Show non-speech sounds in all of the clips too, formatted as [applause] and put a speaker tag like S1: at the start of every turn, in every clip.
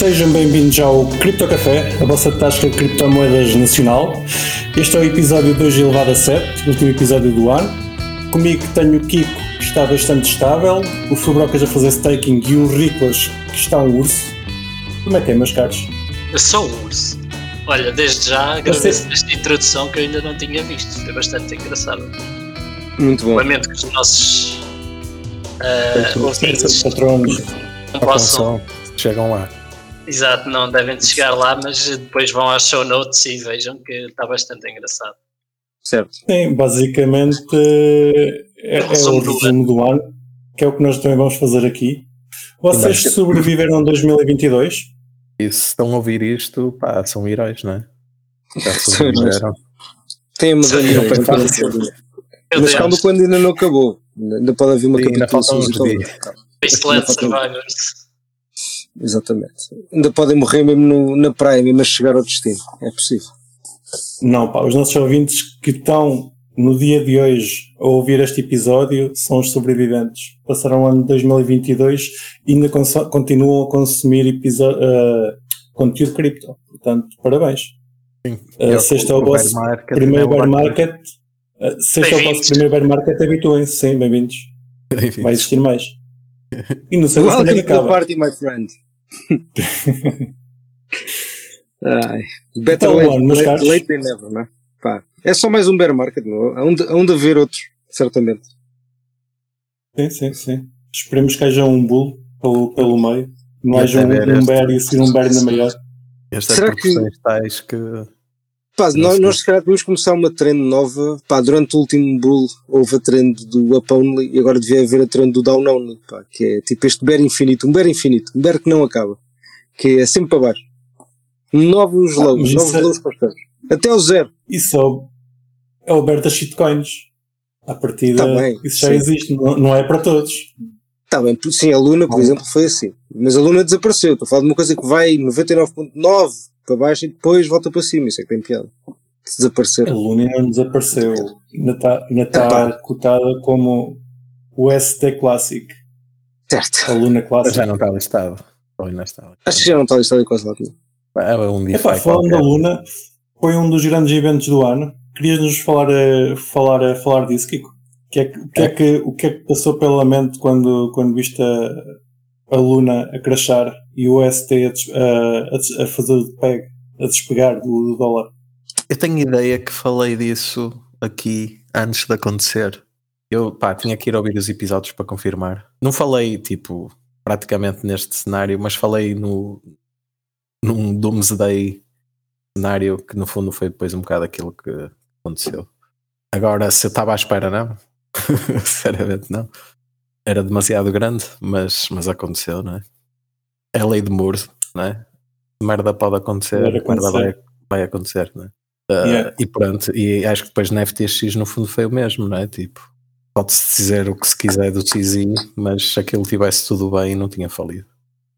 S1: Sejam bem-vindos ao Cripto Café, a vossa tasca de criptomoedas nacional. Este é o episódio 2 elevado a 7, o último episódio do ano. Comigo tenho o Kiko, que está bastante estável, o Fubrocas a fazer staking e o Riclas, que está um urso. Como é que é, meus caros?
S2: Eu sou um urso. Olha, desde já agradeço esta introdução que eu ainda não tinha visto. Foi bastante engraçado.
S3: Muito bom.
S2: Lamento que os nossos uh, ouvintes
S1: patronos
S2: não possam.
S3: Chegam lá.
S2: Exato, não devem de chegar lá, mas depois vão às show notes e vejam que está bastante engraçado.
S3: Certo.
S1: Sim, basicamente é, é o resumo do ano, que é o que nós também vamos fazer aqui. Vocês sobreviveram a 2022?
S3: E se estão a ouvir isto, pá, são heróis, não é? Já [laughs]
S4: sobreviveram. Tem a medalha para fácil. Mas calma quando ainda não acabou. Ainda pode haver uma capitulação.
S2: Wasteland Survivors.
S4: Exatamente. Ainda podem morrer mesmo no, na praia, mesmo a chegar ao destino. É possível.
S1: Não, pá, os nossos ouvintes que estão no dia de hoje a ouvir este episódio são os sobreviventes. Passaram o ano de 2022 e ainda continuam a consumir uh, conteúdo cripto. Portanto, parabéns.
S3: Sim.
S1: Uh, sexta é o vosso primeiro bear market. Uh, sexta é o vosso primeiro bear market, habituem-se. Sim, bem-vindos. Bem Vai existir mais.
S4: E não sei Welcome se acaba. party, my friend. [laughs] Ai, better então, late, late, late, late than never, não é? Pá, é só mais um bear market, não? Onde, onde haver outros, certamente.
S1: Sim, sim, sim. Esperemos que haja um bull pelo, pelo meio. Não haja um, um bear e a seguir um bear na maior.
S3: Estas Será que... tais que
S4: Pá, nós, nós se calhar devemos começar uma trend nova. Pá, durante o último bull houve a trend do up only e agora devia haver a trend do down only. Pá, que é tipo este bear infinito, um bear infinito, um bear que não acaba. Que é sempre para baixo. Novos ah, lows, novos é... lows constantes. Até o zero.
S1: Isso é o, é bear das shitcoins. A partir tá isso já sim. existe, não, não é para todos.
S4: Está bem, sim, a Luna, por exemplo, foi assim. Mas a Luna desapareceu. Estou a falar de uma coisa que vai 99.9 para baixo e depois volta para cima. Isso é que tem piada. Desaparecer.
S1: A Luna não desapareceu. Ainda está, ainda está cotada como o ST Classic.
S4: Certo.
S1: A Luna Classic.
S3: já não está listado.
S4: Acho que já não está listado em quase lado
S3: É um dia
S1: Epá, falando da Luna, foi um dos grandes eventos do ano. Querias-nos falar, a, falar, a, falar disso, Kiko? O que, é, o, que é que, o que é que passou pela mente quando, quando viste a, a Luna a crashar e o ST a, a, a fazer o peg, a despegar do, do, dólar.
S3: Eu tenho ideia que falei disso aqui antes de acontecer. Eu pá, tinha que ir ouvir os episódios para confirmar. Não falei tipo praticamente neste cenário, mas falei no num Doomsday cenário que no fundo foi depois um bocado aquilo que aconteceu. Agora, se eu estava à espera, não. [laughs] Sinceramente, não. Era demasiado grande, mas, mas aconteceu, não é? é a lei de Moore, não é? Merda pode acontecer, merda vai, vai acontecer, não é? Uh, yeah. E pronto, e acho que depois na FTX no fundo foi o mesmo, não é? Tipo, pode-se dizer o que se quiser do CZ, mas se aquilo tivesse tudo bem, não tinha falido.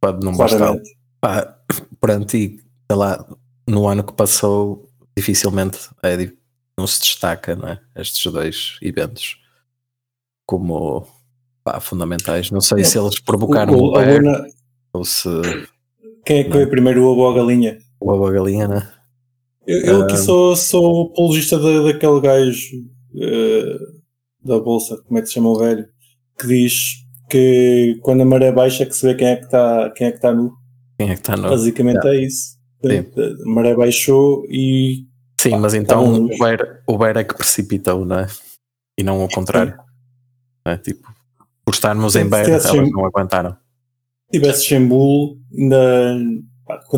S3: Pode não bastar. Pá, pronto, e sei lá, no ano que passou, dificilmente é, não se destaca, não é? Estes dois eventos como pá, fundamentais. Não sei se eles provocaram o, o, Luna, ou se.
S1: Quem é que foi primeiro, o ovo ou a galinha?
S3: O ovo ou a galinha, né?
S1: Eu, eu aqui sou, sou o apologista daquele gajo uh, da bolsa, como é que se chama o velho, que diz que quando a maré baixa é que se vê quem é que está quem é que está nu.
S3: Quem é que está nu?
S1: Basicamente yeah. é isso. Sim. A maré baixou e.
S3: Sim, pá, mas então o Bear, o Bear é que precipitou, não é? E não o contrário. É? Tipo, por estarmos em Bear, elas não aguentaram
S1: tivesse Xembu, ainda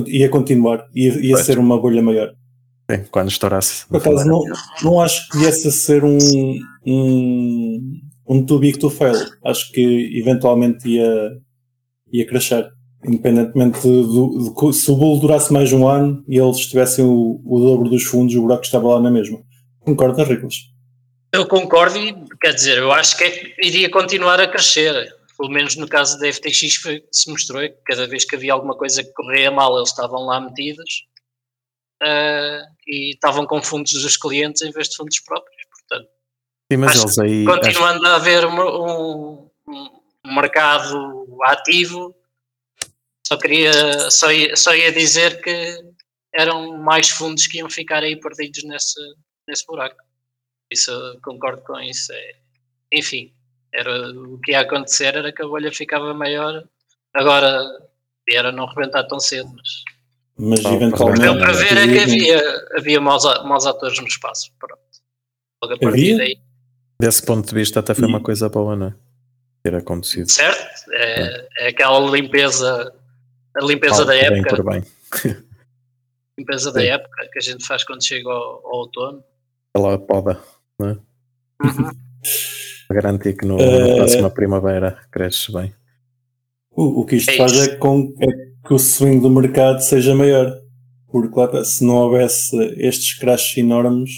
S1: ia continuar, ia, ia ser uma bolha maior.
S3: Sim, quando estourasse.
S1: Por acaso, não, não acho que viesse a ser um, um, um too big to fail. Acho que eventualmente ia, ia crescer. Independentemente do, do, se o bull durasse mais um ano e eles tivessem o, o dobro dos fundos, o buraco estava lá na mesma. Concorda, Riclas?
S2: Eu concordo e, quer dizer, eu acho que é, iria continuar a crescer pelo menos no caso da FTX foi, se mostrou que cada vez que havia alguma coisa que corria mal eles estavam lá metidos uh, e estavam com fundos dos clientes em vez de fundos próprios, portanto
S3: Sim, mas eles aí,
S2: continuando acho... a haver um, um, um, mercado ativo Só queria, só ia, só ia dizer que eram mais fundos que iam ficar aí perdidos nesse, nesse buraco. Isso eu concordo com isso. É, enfim, era, o que ia acontecer era que a bolha ficava maior. Agora era não rebentar tão cedo, mas.
S1: Mas eventualmente.
S2: Deu para ver é que havia, havia maus, maus atores no espaço. Pronto. Logo a partir
S1: Havia?
S2: daí.
S3: Desse ponto de vista, até foi uma
S1: E-
S3: coisa boa, não é? Ter acontecido.
S2: Certo? É, é aquela limpeza. A limpeza
S3: Mal
S2: da
S3: por bem,
S2: época.
S3: por bem. [laughs]
S2: Limpeza da
S3: Sim.
S2: época que a gente faz quando chega ao, ao outono.
S3: Ela poda,
S2: Uhum.
S3: para garantir que no,
S1: Eh,
S3: na próxima primavera cresces bem.
S1: O, o que isto
S2: É
S1: faz é, com, é que o swing do mercado seja maior. Porque lá, está, se não houvesse estes crashes enormes,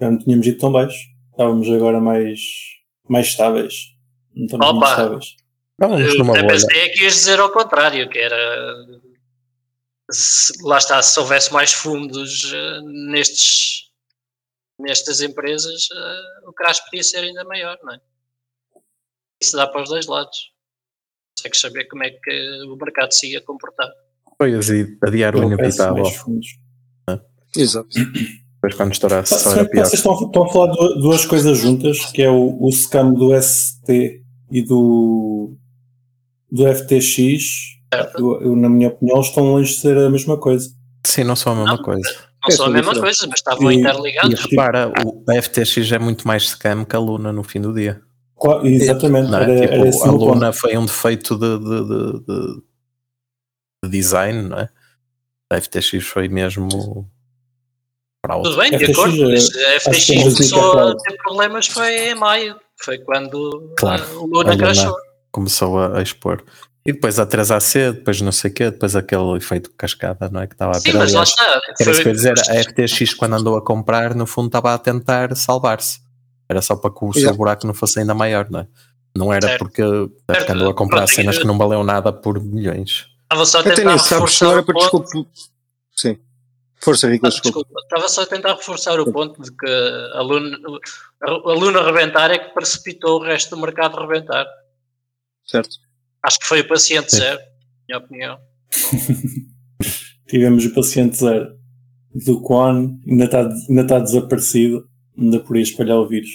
S1: já não tínhamos ido tão baixo. Estávamos agora mais, mais estáveis. Não estamos
S2: Opa!
S1: estáveis.
S3: Estávamos
S2: Eu
S3: numa
S2: até
S3: bolha.
S2: pensei que ias dizer ao contrário, que era se- lá está, se houvesse mais fundos eh, nestes nestas empresas, eh, o crash podia ser ainda maior, não é? Isso dá para os dois lados. Tem que saber como é que o mercado se ia comportar.
S3: Pois, e adiar o inevitável.
S1: fundos.
S4: Exato.
S3: Depois quando estourasse só era pior.
S1: vocês estão, estão a falar duas coisas juntas, que é o, o scam do ST e do, do FTX. Eu, eu, na minha opinião, estão longe de ser a mesma coisa.
S3: Sim, não são a mesma
S2: Não,
S3: coisa.
S2: Não
S4: É,
S2: são a
S4: são
S2: mesma
S4: diferentes.
S2: coisa, mas estavam
S1: E-
S3: E
S2: interligados.
S3: repara, o a FTX é muito mais scam que a Luna no fim do dia.
S1: Claro, exatamente.
S3: Não é?
S1: Era,
S3: Tipo,
S1: era o
S3: a
S1: ponto.
S3: Luna foi um defeito de, de, de- de- de design, não é? A FTX foi mesmo para
S2: Tudo
S3: outro.
S2: bem, de
S1: FTX,
S2: acordo, mas a
S1: que
S2: FTX
S1: é
S2: começou a ter problemas foi em maio, foi quando
S3: Claro,
S2: a
S3: A
S2: Luna
S3: Luna
S2: crashou.
S3: começou a, a expor. E depois a 3AC, depois não sei o quê, depois aquele efeito cascada, não é? Que estava a
S2: Sim, mas lá está.
S3: Era isso que eu ia
S2: Foi-
S3: dizer, a FTX quando andou a comprar, no fundo estava a tentar salvar-se. Era só para que o seu buraco não fosse ainda maior, não é? Não era
S2: Certo.
S3: porque,
S2: Certo.
S3: andou a comprar
S2: Pronto,
S3: cenas
S2: eu-
S3: que não valeu nada por milhões.
S2: Estava só a
S4: Até
S2: tentar
S4: sabes não era para
S2: ponto.
S4: desculpa. Sim. Força, Rico,
S2: Ah,
S4: desculpa.
S2: desculpa, estava só a tentar reforçar o ponto de que a Luna, a Luna rebentar é que precipitou o resto do mercado rebentar.
S4: Certo.
S2: Acho que foi o paciente zero, minha opinião. [laughs]
S1: Tivemos o paciente zero do Quan, ainda está, ainda está desaparecido, ainda por aí espalhar o vírus.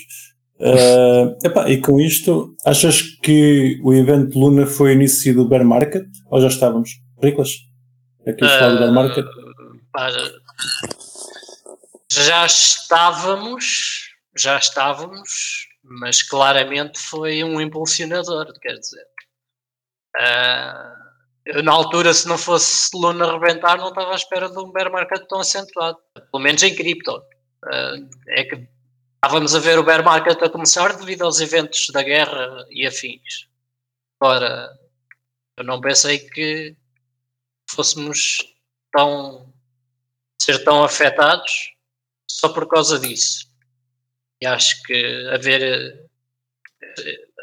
S1: Ah, epá, e com isto, achas que o evento Luna foi o início do bear market? Ou já estávamos? Riclas? Aqui a falar do bear market?
S2: Pá, já estávamos, já estávamos, mas claramente foi um impulsionador, quer dizer. Ah, eu, na altura, se não fosse Luna rebentar, não estava à espera de um bear market tão acentuado, pelo menos em cripto. Ah, é que estávamos a ver o bear market a começar devido aos eventos da guerra e afins. Ora, eu não pensei que fôssemos tão ser tão afetados só por causa disso. E acho que haver,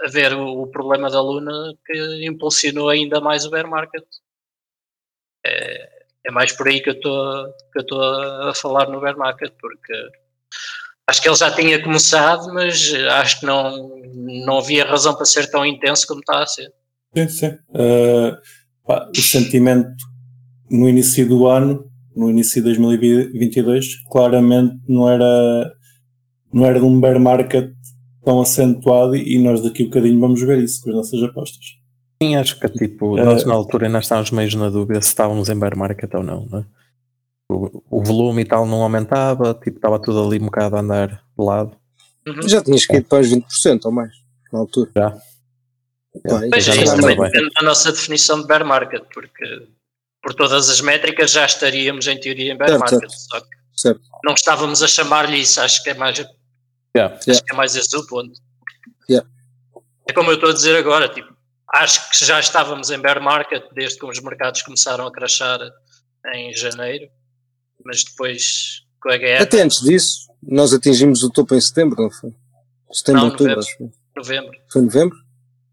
S2: haver o, o problema da Luna que impulsionou ainda mais o bear market. É, é mais por aí que eu estou a falar no bear market, porque acho que ele já tinha começado, mas acho que não, não havia razão para ser tão intenso como está a ser.
S1: Sim, sim. Ah, pá, o sentimento no início do ano, no início de 2022, claramente não era, não era de um bear market tão acentuado e nós daqui a um bocadinho vamos ver isso com as nossas apostas.
S3: Sim, acho que tipo,
S1: Eh,
S3: nós na altura ainda estávamos meio na dúvida se estávamos em bear market ou não, não é? o, o volume e tal não aumentava, tipo, estava tudo ali um bocado a andar de lado.
S2: Uhum.
S4: Já tinhas caído para os 20% ou mais, na altura.
S3: Já. Já
S2: é,
S3: não
S2: isso também
S3: bem.
S2: depende da nossa definição de bear market, porque por todas as métricas já estaríamos em teoria em bear
S4: Certo,
S2: market,
S4: certo.
S2: só que
S4: Certo.
S2: não estávamos a chamar-lhe isso, acho que é mais,
S3: Yeah.
S2: acho que é mais esse o ponto.
S4: Yeah.
S2: É como eu estou a dizer agora, tipo, acho que já estávamos em bear market desde que os mercados começaram a crashar em janeiro, mas depois com a guerra,
S4: Até antes disso, nós atingimos o topo em setembro, não foi? Setembro,
S2: Não,
S4: outubro,
S2: novembro.
S4: acho. que
S2: novembro,
S4: Foi novembro?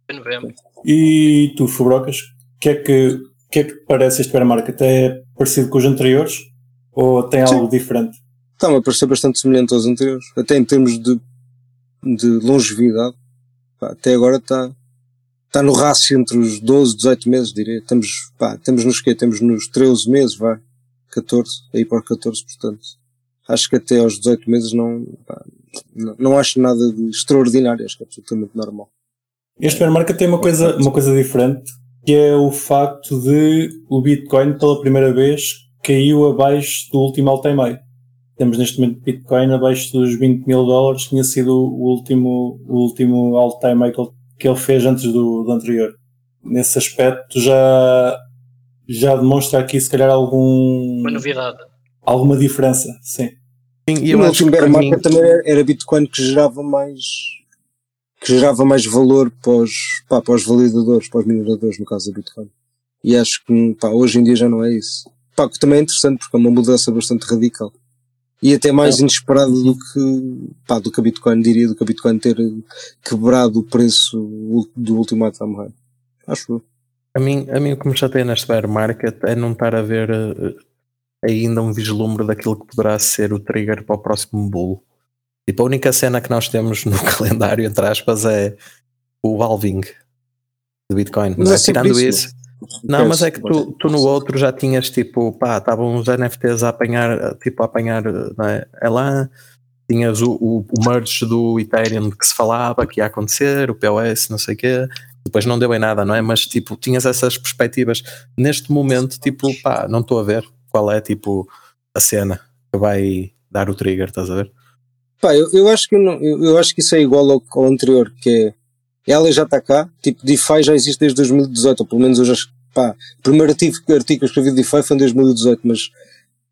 S2: foi novembro.
S1: E tu, Fubrocas, o que é que, que é que parece este bear market? É parecido com os anteriores? Ou tem
S4: Sim.
S1: algo diferente?
S4: Está-me a parecer bastante semelhante aos anteriores. Até em termos de, de longevidade. Pá, até agora está está no rácio entre os 12 e 18 meses, diria. Estamos, pá, temos nos quê? Temos nos 13 meses, vá. 14, aí para 14, portanto. Acho que até aos 18 meses não, pá, não, não acho nada de extraordinário, acho que é absolutamente normal.
S1: Este market tem uma coisa, uma coisa diferente, que é o facto de o Bitcoin pela primeira vez caiu abaixo do último all-time high. Temos neste momento Bitcoin abaixo dos 20 mil dólares, tinha sido o último, o último all-time high que ele fez antes do, do anterior. Nesse aspecto já, já demonstra aqui se calhar algum...
S2: Uma novidade.
S1: Alguma diferença, sim.
S4: sim e o último bear market também era Bitcoin que gerava mais que gerava mais valor para os, pá, para os validadores, para os mineradores, no caso do Bitcoin. E acho que pá, hoje em dia já não é isso. Pá, que também é interessante porque é uma mudança bastante radical. E até mais é. inesperado do que, pá, do que a Bitcoin, diria, do que a Bitcoin ter quebrado o preço do último time high. Acho eu.
S3: A mim, a mim o que me chateia neste bear market é não estar a ver uh, ainda um vislumbre daquilo que poderá ser o trigger para o próximo bull. Tipo, a única cena que nós temos no [laughs] calendário, entre aspas, é o halving do Bitcoin. Mas, é tirando isso. isso não, mas é que tu, tu no outro já tinhas tipo, pá, estavam os NFTs a apanhar, tipo, a apanhar, não é? é lá, tinhas o, o, o, merge do Ethereum que se falava que ia acontecer, o POS, não sei o quê, depois não deu em nada, não é? Mas tipo, tinhas essas perspectivas. Neste momento, tipo, pá, não estou a ver qual é tipo a cena que vai dar o trigger, estás a ver?
S4: Pá, eu, eu acho que não, eu, eu, acho que isso é igual ao, ao anterior, que é ela já está cá, tipo, DeFi já existe desde 2018, ou pelo menos eu já, pá, o primeiro artigo, artigo que eu escrevi de DeFi foi em 2018, mas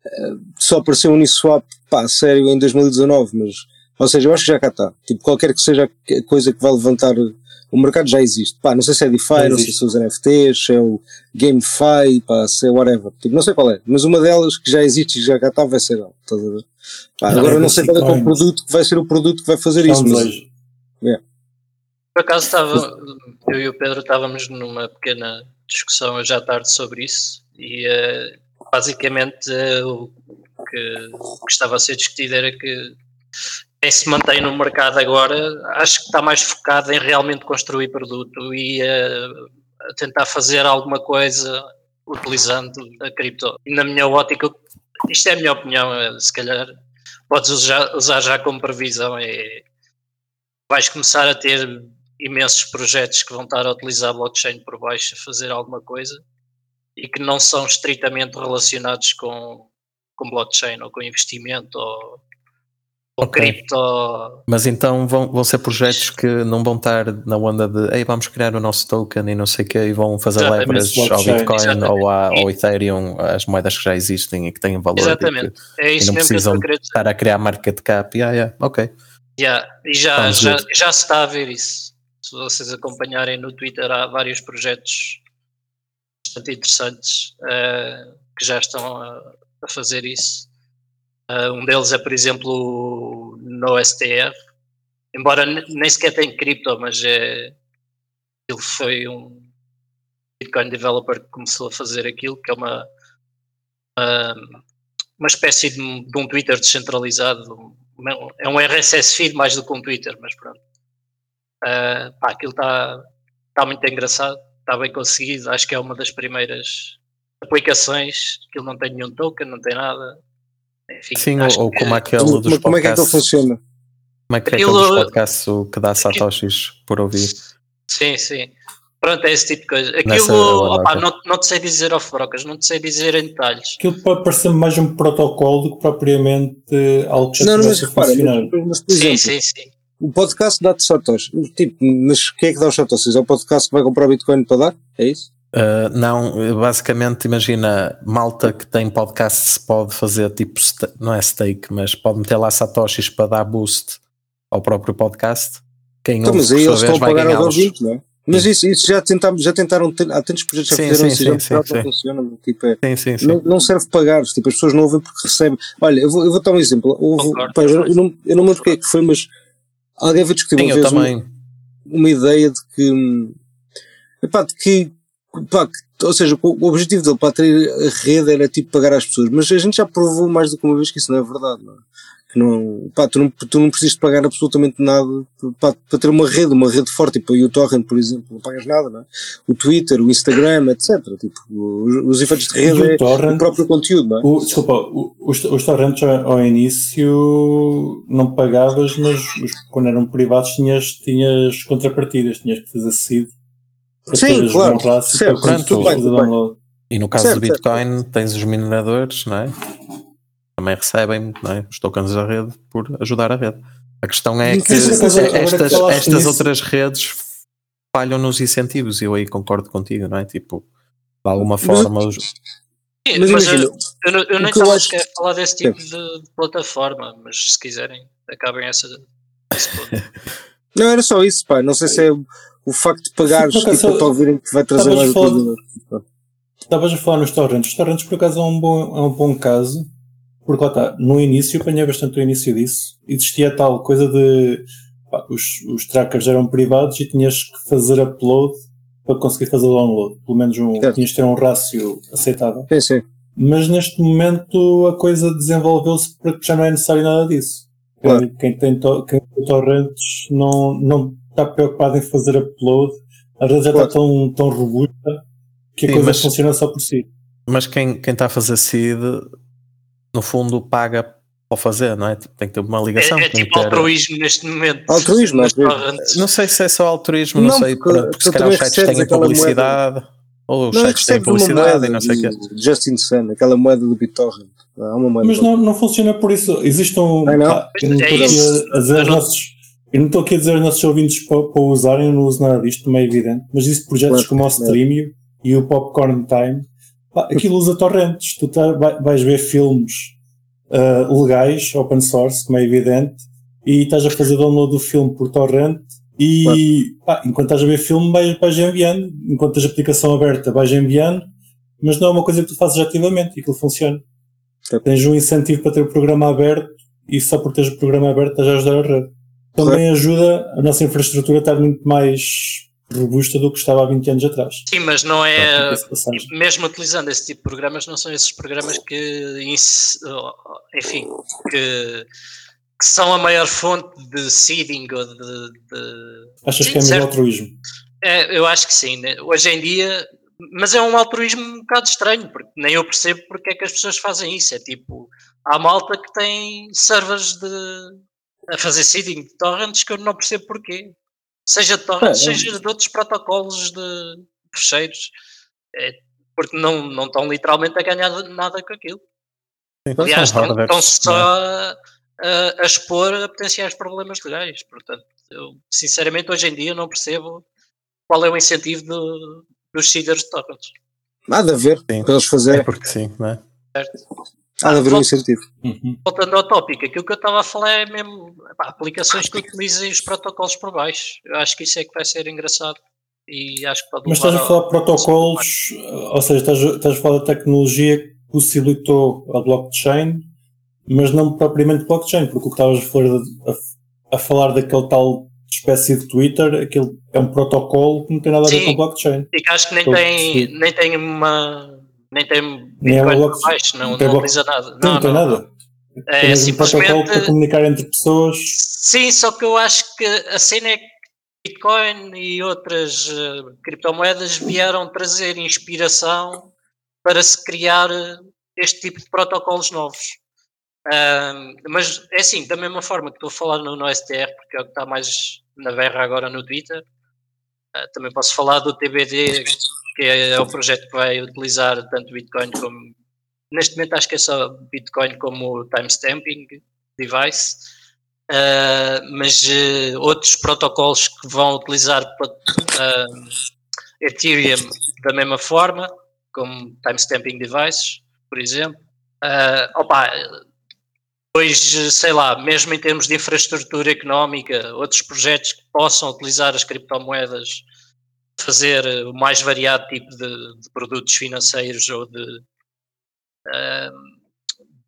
S4: uh, só apareceu o Uniswap, pá, sério, em 2019, mas, ou seja, eu acho que já cá está. Tipo, qualquer que seja a coisa que vá levantar o mercado já existe. Pá, não sei se é DeFi, não sei se são os NFTs, se é o GameFi, pá, se é whatever. Tipo, não sei qual é. Mas uma delas que já existe e já cá está vai ser ela. Estás a ver? Pá, não, agora não sei qual é, é o produto que vai ser o produto que vai fazer isso. Mas,
S2: yeah. Por acaso estava, eu e o Pedro estávamos numa pequena discussão hoje à tarde sobre isso e uh, basicamente uh, o, que, o que estava a ser discutido era que quem se mantém no mercado agora acho que está mais focado em realmente construir produto e uh, a tentar fazer alguma coisa utilizando a cripto. E na minha ótica, isto é a minha opinião, eh, se calhar podes usar, usar já como previsão, é, vais começar a ter imensos projetos que vão estar a utilizar blockchain por baixo a fazer alguma coisa e que não são estritamente relacionados com, com blockchain ou com investimento ou ou okay. cripto.
S3: Mas então vão, vão ser projetos que não vão estar na onda de Ei, vamos criar o nosso token e não sei o que e vão fazer leverage ao Bitcoin ou ao Ethereum, as moedas que já existem e que têm valor.
S2: Exatamente.
S3: Que, é isso e não precisam que estar a criar market cap. Yeah, yeah, ok.
S2: Yeah. E já, já, já se está a ver isso. Se vocês acompanharem no Twitter, há vários projetos bastante interessantes uh, que já estão a, a fazer isso. Uh, um deles é, por exemplo, no STF, embora nem sequer tenha cripto, mas é, ele foi um Bitcoin developer que começou a fazer aquilo, que é uma, uma, uma espécie de, de, um Twitter descentralizado. É um RSS feed mais do que um Twitter, mas pronto. Uh, pá, aquilo está tá muito engraçado, está bem conseguido. Acho que é uma das primeiras aplicações. Aquilo não tem nenhum token, não tem nada
S3: enfim, Sim, ou, que... como aquele dos podcasts.
S4: Como é que aquilo funciona?
S3: Como é que é aquele dos podcasts que dá satoshis por ouvir?
S2: Sim, sim. Pronto, é esse tipo de coisa. Aquilo, opa, não, não te sei dizer off brocas, não te sei dizer em detalhes.
S1: Aquilo pode parecer mais um protocolo do que propriamente algo que já não, mas, repara,
S4: mas, mas, por exemplo, sim, sim, sim. O podcast dá-te satoshis. Tipo, mas o que é que dá os satoshis? É o podcast que vai comprar Bitcoin para dar? É isso?
S3: Uh, não, basicamente imagina malta que tem podcasts pode fazer tipo, não é stake, mas pode meter lá satoshis para dar boost ao próprio podcast. Quem
S4: então, mas aí eles estão a pagar aos ouvintes, não é? Mas isso, isso já, tentamos, já tentaram, há tantos projetos que já fizeram isso, já sim, sim. funciona, tipo, é, sim, sim, sim. Não, não, serve pagar, tipo, as pessoas não ouvem porque recebem. Olha, eu vou, eu vou dar um exemplo. Houve, pá, eu, não, eu não me lembro o que é que foi, mas alguém vai discutir uma vez uma, uma, ideia de que, epá, de que pá, ou seja, o objetivo dele para ter a rede era tipo pagar às pessoas, mas a gente já provou mais do que uma vez que isso não é verdade, não é? Que não, pá, tu não, tu não precisas pagar absolutamente nada para, para ter uma rede, uma rede forte, tipo o uTorrent, por exemplo, não pagas nada, não é? O Twitter, o Instagram, etc. Tipo, os, os efeitos de rede é torrent, o próprio conteúdo, não é?
S1: O, desculpa, os, os torrents ao início não pagavas, mas os, quando eram privados tinhas, tinhas contrapartidas, tinhas que fazer seed.
S4: Sim, claro. Certo,
S3: pronto, bem, E no caso certo, do Bitcoin certo. tens os mineradores, não é? Também recebem é? os tokens da rede por ajudar a rede. A questão é que estas, estas outras redes falham nos incentivos e eu aí concordo contigo, não é? Tipo, de alguma forma. Mas, os...
S2: Sim, mas, mas eu, eu, eu, eu nem estava acho... a falar desse tipo de, de, plataforma, mas se quiserem, acabem essa. [laughs]
S4: não, era só isso, pá. Não sei se é o facto de pagares tipo, só... para ouvirem que vai trazer mais.
S1: Estavas a falar nos torrents. Os torrents, por acaso, é um bom, é um bom caso porque lá está, no início, apanhei bastante o início disso, existia tal coisa de pá, os, os trackers eram privados e tinhas que fazer upload para conseguir fazer download. Pelo menos um, tinhas de ter um rácio aceitável.
S4: Sim, sim.
S1: Mas neste momento a coisa desenvolveu-se para que já não é necessário nada disso. Claro. Quem, tem to, quem tem torrents não, não está preocupado em fazer upload. A rede já claro. está tão, tão robusta que a sim, coisa mas, funciona só por si.
S3: Mas quem, quem está a fazer seed no fundo paga para fazer, não é? Tem que ter uma ligação.
S2: É, é tipo ter... altruísmo neste momento.
S4: Altruísmo,
S3: Não sei se é só altruísmo, não, não sei, porque, porque se calhar os sites têm publicidade. Moeda... Ou os não, sites têm publicidade e não sei o quê.
S4: Justin Sun, aquela moeda do BitTorrent.
S1: Mas não, não funciona por isso. Existe um.
S4: Ah, não? Ah,
S1: eu não estou é aqui a dizer nossos. Eu não estou aqui a dizer aos nossos ouvintes para, para usarem, eu não uso nada disto, também é evidente, mas existem projetos claro, como o Streamio e o Popcorn Time aquilo usa torrentes. Tu tá, vais ver filmes uh, legais, open source, como é evidente, e estás a fazer download do filme por torrent e pá, enquanto estás a ver filme vais, vais enviando, enquanto tens a aplicação aberta vais enviando, mas não é uma coisa que tu fazes ativamente e aquilo funciona. É. Tens um incentivo para ter o programa aberto e só por teres o programa aberto estás a ajudar a rede. Também ajuda a nossa infraestrutura a estar muito mais robusta do que estava há 20 anos atrás.
S2: Sim, mas não é. Mesmo utilizando esse tipo de programas, não são esses programas que. Enfim, que, que são a maior fonte de seeding ou de. de
S1: Achas sim, que é melhor altruísmo?
S2: É, eu acho que sim. Né? Hoje em dia. Mas é um altruísmo um bocado estranho, porque nem eu percebo porque é que as pessoas fazem isso. É tipo, há malta que tem servers de, a fazer seeding de torrents que eu não percebo porquê. Seja de é, é. seja de outros protocolos de terceiros. É, porque não, não estão literalmente a ganhar nada com aquilo. Sim, Aliás, estão, estão só a, a, a, expor a potenciais problemas legais. Portanto, eu sinceramente hoje em dia não percebo qual é o incentivo do, dos seeders de torrents.
S4: Nada a ver sim. para eles fazerem.
S3: É porque sim, não é?
S2: Certo.
S4: Há de haver um incentivo.
S2: Uhum. Voltando ao tópico, aquilo que eu estava a falar é mesmo pá, aplicações que utilizem os protocolos por baixo. Eu acho que isso é que vai ser engraçado. E acho que pode
S1: Mas estás a falar de protocolos, ou seja, estás, estás a falar da tecnologia que possibilitou a blockchain, mas não propriamente blockchain, porque o que estavas a falar, a, a falar daquele tal espécie de Twitter, aquele é um protocolo que não tem nada a ver Sim, com blockchain.
S2: E que acho que nem tem, nem tem uma nem tem Bitcoin por baixo, não, não utiliza nada. Não,
S1: não, tem nada. É,
S2: é simplesmente
S1: para comunicar entre pessoas.
S2: Sim, só que eu acho que a cena é que Bitcoin e outras uh, criptomoedas vieram trazer inspiração para se criar eh, este tipo de protocolos novos. Mas é assim, da mesma forma que estou a falar no, no STR, porque é o que está mais na berra agora no Twitter, uh, também posso falar do TBD, que é, é o projeto que vai utilizar tanto Bitcoin como. Neste momento acho que é só Bitcoin como timestamping device, uh, mas uh, outros protocolos que vão utilizar uh, Ethereum da mesma forma, como timestamping devices, por exemplo. Uh, opa, Pois, sei lá, mesmo em termos de infraestrutura económica, outros projetos que possam utilizar as criptomoedas fazer o mais variado tipo de, de produtos financeiros ou de uh,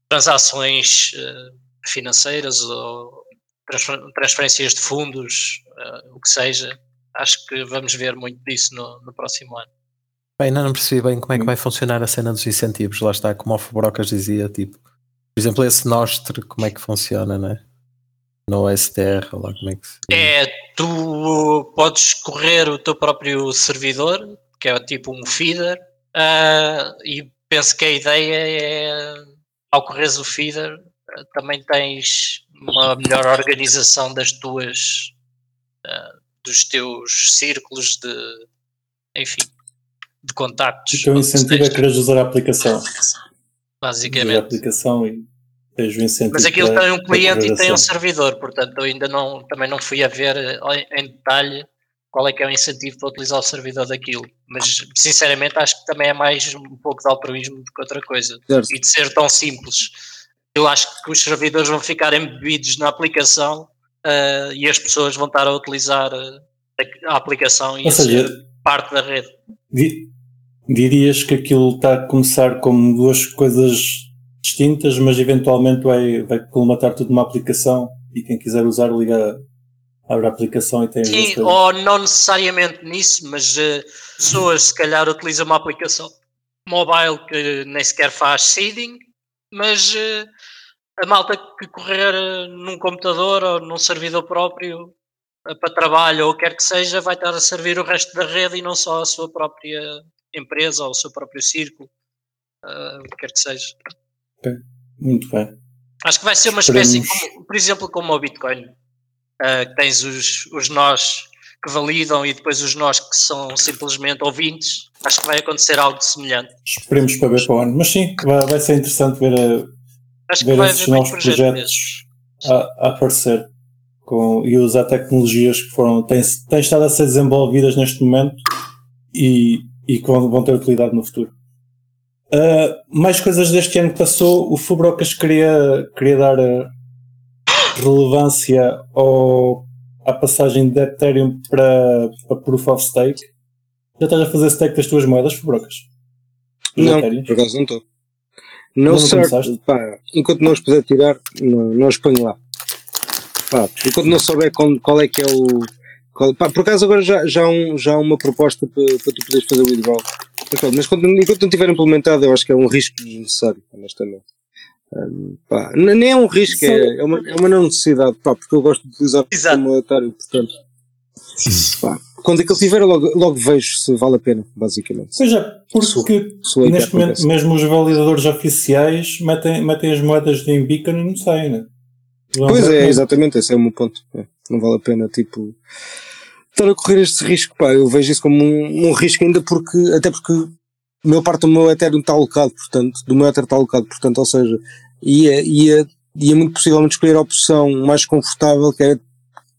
S2: transações uh, financeiras ou transferências de fundos, uh, o que seja. Acho que vamos ver muito disso no, no próximo ano.
S3: Bem, ainda não percebi bem como é que vai funcionar a cena dos incentivos. Lá está, como o Fubrocas dizia, tipo, Por exemplo, esse Nostre, como é que funciona, né? No STR, lá como é que se...
S2: É, tu podes correr o teu próprio servidor, que é tipo um feeder, uh, e penso que a ideia é, ao correres o feeder, também tens uma melhor organização das tuas, uh, dos teus círculos de, enfim, de contactos.
S1: O teu incentivo é querer usar a aplicação.
S2: Basicamente.
S1: Usar a aplicação e o.
S2: Mas aquilo tem um cliente e tem um servidor, portanto eu ainda não, também não fui a ver eh, em detalhe qual é que é o incentivo para utilizar o servidor daquilo. Mas sinceramente acho que também é mais um pouco de altruísmo do que outra coisa. Certo. E de ser tão simples. Eu acho que os servidores vão ficar embebidos na aplicação uh, e as pessoas vão estar a utilizar eh, a, aplicação e Ou a seja, ser parte da rede.
S1: Dirias que aquilo está a começar como duas coisas distintas, mas eventualmente vai, vai colmatar tudo numa aplicação e quem quiser usar liga abre a aplicação e tem
S2: Sim, ou não necessariamente nisso, mas uh, pessoas se calhar utilizam uma aplicação mobile que nem sequer faz seeding, mas uh, a malta que correr eh, num computador ou num servidor próprio uh, para trabalho ou quer que seja, vai estar a servir o resto da rede e não só a sua própria empresa ou o seu próprio círculo, o que quer que seja.
S1: Okay. Muito bem.
S2: Acho que vai ser uma espécie, como, por exemplo, como o Bitcoin Uh, tens os, os nós que validam e depois os nós que são simplesmente ouvintes. Acho que vai acontecer algo semelhante.
S1: Esperemos para ver para o ano. Mas sim, vai, vai ser interessante ver, a, Acho ver esses novos projetos a, a, aparecer com, e usar tecnologias que foram, têm, têm estado a ser desenvolvidas neste momento e, e que vão, vão ter utilidade no futuro. Uh, mais coisas deste ano que passou, o Fubrocas queria, queria dar relevância ao, à passagem de Ethereum para, para Proof of Stake? Já estás a fazer stake das tuas moedas, Fubrocas?
S4: Não, por acaso não estou. Não, não certo, pá, enquanto não os puder tirar, não, não os ponho lá. Pá, enquanto não souber qual, qual é que é o. Qual, pá, por acaso agora já, já, um, já há uma proposta para, para tu poderes fazer o withdrawal. Mas, mas quando, enquanto não tiver implementado, eu acho que é um risco desnecessário, honestamente. Um, pá, nem é um risco, é, é, uma, é uma não necessidade, pá, porque eu gosto de utilizar Exato. como monetário, portanto. Pá, quando aquilo tiver, logo, logo vejo se vale a pena, basicamente.
S1: Seja, porque se, neste momento, mesmo os validadores oficiais metem, metem as moedas em beacon e não saem, né?
S4: Pois é, exatamente, esse é o meu ponto. É, não vale a pena, tipo, estar a correr este risco, pá, eu vejo isso como um, um risco ainda porque, até porque a maior parte do meu Ethereum está alocado, portanto, do meu Ether está alocado, portanto, ou seja, ia, ia, ia muito possivelmente escolher a opção mais confortável, que é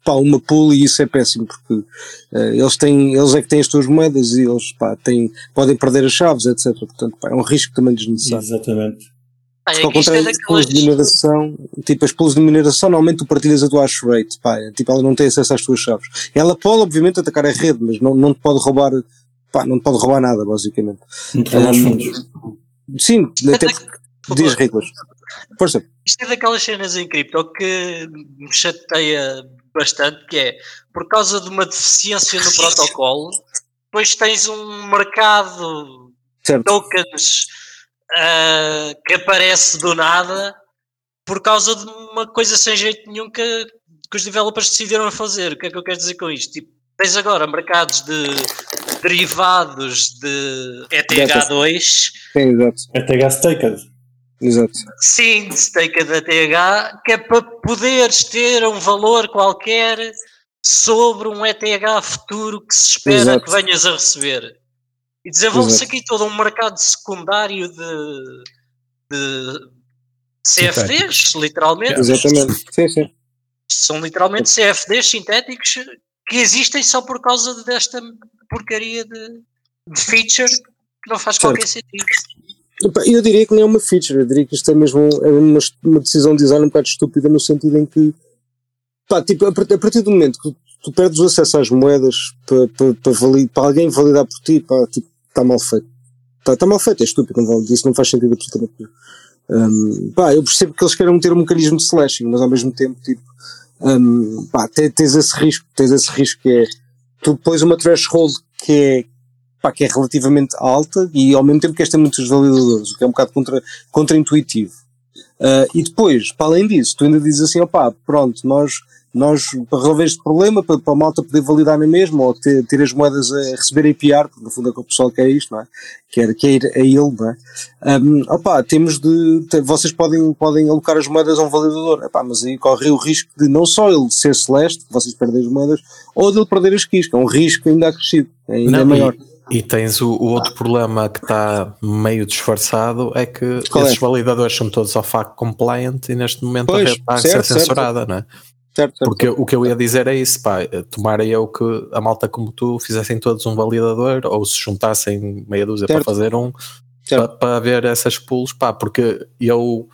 S4: pá, uma pool, e isso é péssimo, porque uh, eles têm, eles é que têm as tuas moedas e eles, pá, têm, podem perder as chaves, etc. Portanto, pá, é um risco também desnecessário.
S1: Exatamente.
S2: É ao contrário,
S4: as pools de mineração, tipo, as pools de mineração, normalmente tu partilhas a tua hash rate, pá, é, tipo, ela não tem acesso às tuas chaves. Ela pode, obviamente, atacar a rede, mas não, não te pode roubar pá, não te pode roubar nada, basicamente. Um, sim, até porque diz regras. Força.
S2: Isto é daquelas cenas em cripto que me chateia bastante, que é por causa de uma deficiência no protocolo, depois tens um mercado de tokens uh, que aparece do nada por causa de uma coisa sem jeito nenhum que, que os developers decidiram fazer. O que é que eu quero dizer com isto? Tipo, tens agora mercados de derivados de ETH2.
S4: Sim, exato.
S1: ETH staked.
S4: Exato.
S2: Sim, staked ETH, que é para poderes ter um valor qualquer sobre um ETH futuro que se espera exato. que venhas a receber. E desenvolve-se aqui todo um mercado secundário de, de CFDs, literalmente.
S4: Exatamente. Sim, sim.
S2: São literalmente CFDs sintéticos que existem só por causa desta porcaria de, de feature que não faz certo. qualquer sentido.
S4: Eu diria que nem é uma feature, eu diria que isto é mesmo é uma, uma decisão de design um bocado estúpida no sentido em que pá, tipo, a, partir do momento que tu perdes o acesso às moedas para, para, para, valid, para alguém validar por ti, pá, tipo, está mal feito. Está, está mal feito, é estúpido, não, isso não faz sentido absolutamente nenhum. Um, pá, eu percebo que eles querem ter um mecanismo de slashing, mas ao mesmo tempo, tipo, um, pá, tens esse risco, tens esse risco que é tu pões uma threshold que é, pá, que é relativamente alta e ao mesmo tempo que esta muitos validadores, o que é um bocado contra, contra-intuitivo. Uh, e depois, para além disso, tu ainda dizes assim, opá, pronto, nós nós, para resolver este problema, para, para a malta poder validar na mesma, ou ter, ter as moedas a receber APR, porque no fundo é que o pessoal quer isto, não é? Quer, quer ir a ele, não é? Um, opa, temos de, vocês podem, podem alocar as moedas a um validador, epá, mas aí corre o risco de não só ele ser celeste, vocês perdem as moedas, ou de ele perder as keys, que é um risco ainda acrescido, ainda não, maior.
S3: E, e tens o, o, outro problema que está meio disfarçado é que Qual esses é? validadores são todos ao FAC compliant e neste momento pois, a rede está a ser censurada, certo. não é? Certo, certo, Porque certo. o que eu ia dizer é isso, pá, tomara eu que a malta como tu fizessem todos um validador ou se juntassem meia dúzia para fazer um para, ver essas pools, pá, porque eu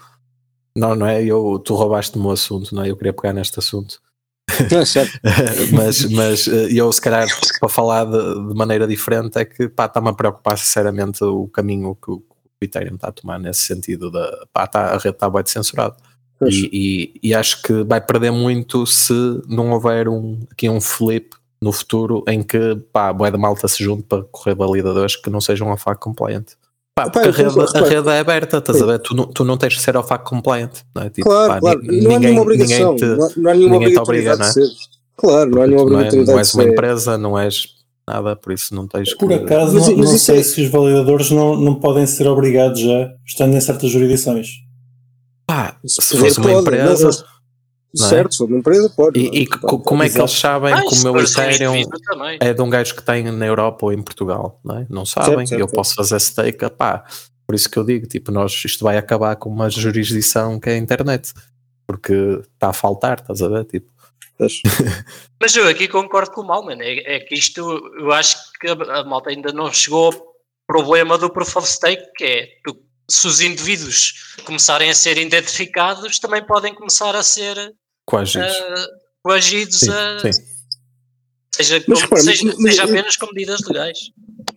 S3: não, não é? Eu, tu roubaste-me o assunto, não é? Eu queria pegar neste assunto. [laughs] mas, mas eh, eu, se calhar, para falar de, de maneira diferente, é que pá, está-me a preocupar sinceramente o caminho que o Ethereum está a tomar nesse sentido. Da, pá, tá, a rede está bem censurada. E, e, e, acho que vai perder muito se não houver um, aqui um flip no futuro em que pá, a da malta se junte para correr validadores que não sejam a FAC compliant. Pá, porque a, rede, a rede é aberta, estás a ver? Tu não, tu não tens de ser ao FAC compliant, não é?
S4: Tipo, claro, pá, claro. Ninguém, não há nenhuma obrigação. Te, não há nenhuma ninguém te obriga, não é? Claro, não há nenhuma obrigatoriedade.
S3: Não, é, não és uma empresa, não és nada, por isso não tens
S1: Por que... acaso, mas, não, mas não sei é... se os validadores não, não podem ser obrigados já, estando em certas jurisdições.
S3: Pá, se fosse uma empresa.
S4: Não, é? certo, se for uma empresa, pode.
S3: E, e como é que eles sabem que o meu Ethereum é de um gajo que tem na Europa ou em Portugal? Não, é? não sabem, certo, certo, eu posso fazer stake, pá. Por isso que eu digo, tipo, nós, isto vai acabar com uma jurisdição que é a internet, porque está a faltar, estás a ver? Tipo. [laughs]
S2: Mas eu aqui concordo com o Malman, é, é que isto, eu acho que a, a malta ainda não chegou ao problema do proof of stake, que é tu se os indivíduos começarem a ser identificados, também podem começar a ser
S3: coagidos,
S2: uh, coagidos sim, a, sim. Seja, mas, como, seja, mas, seja apenas com medidas legais.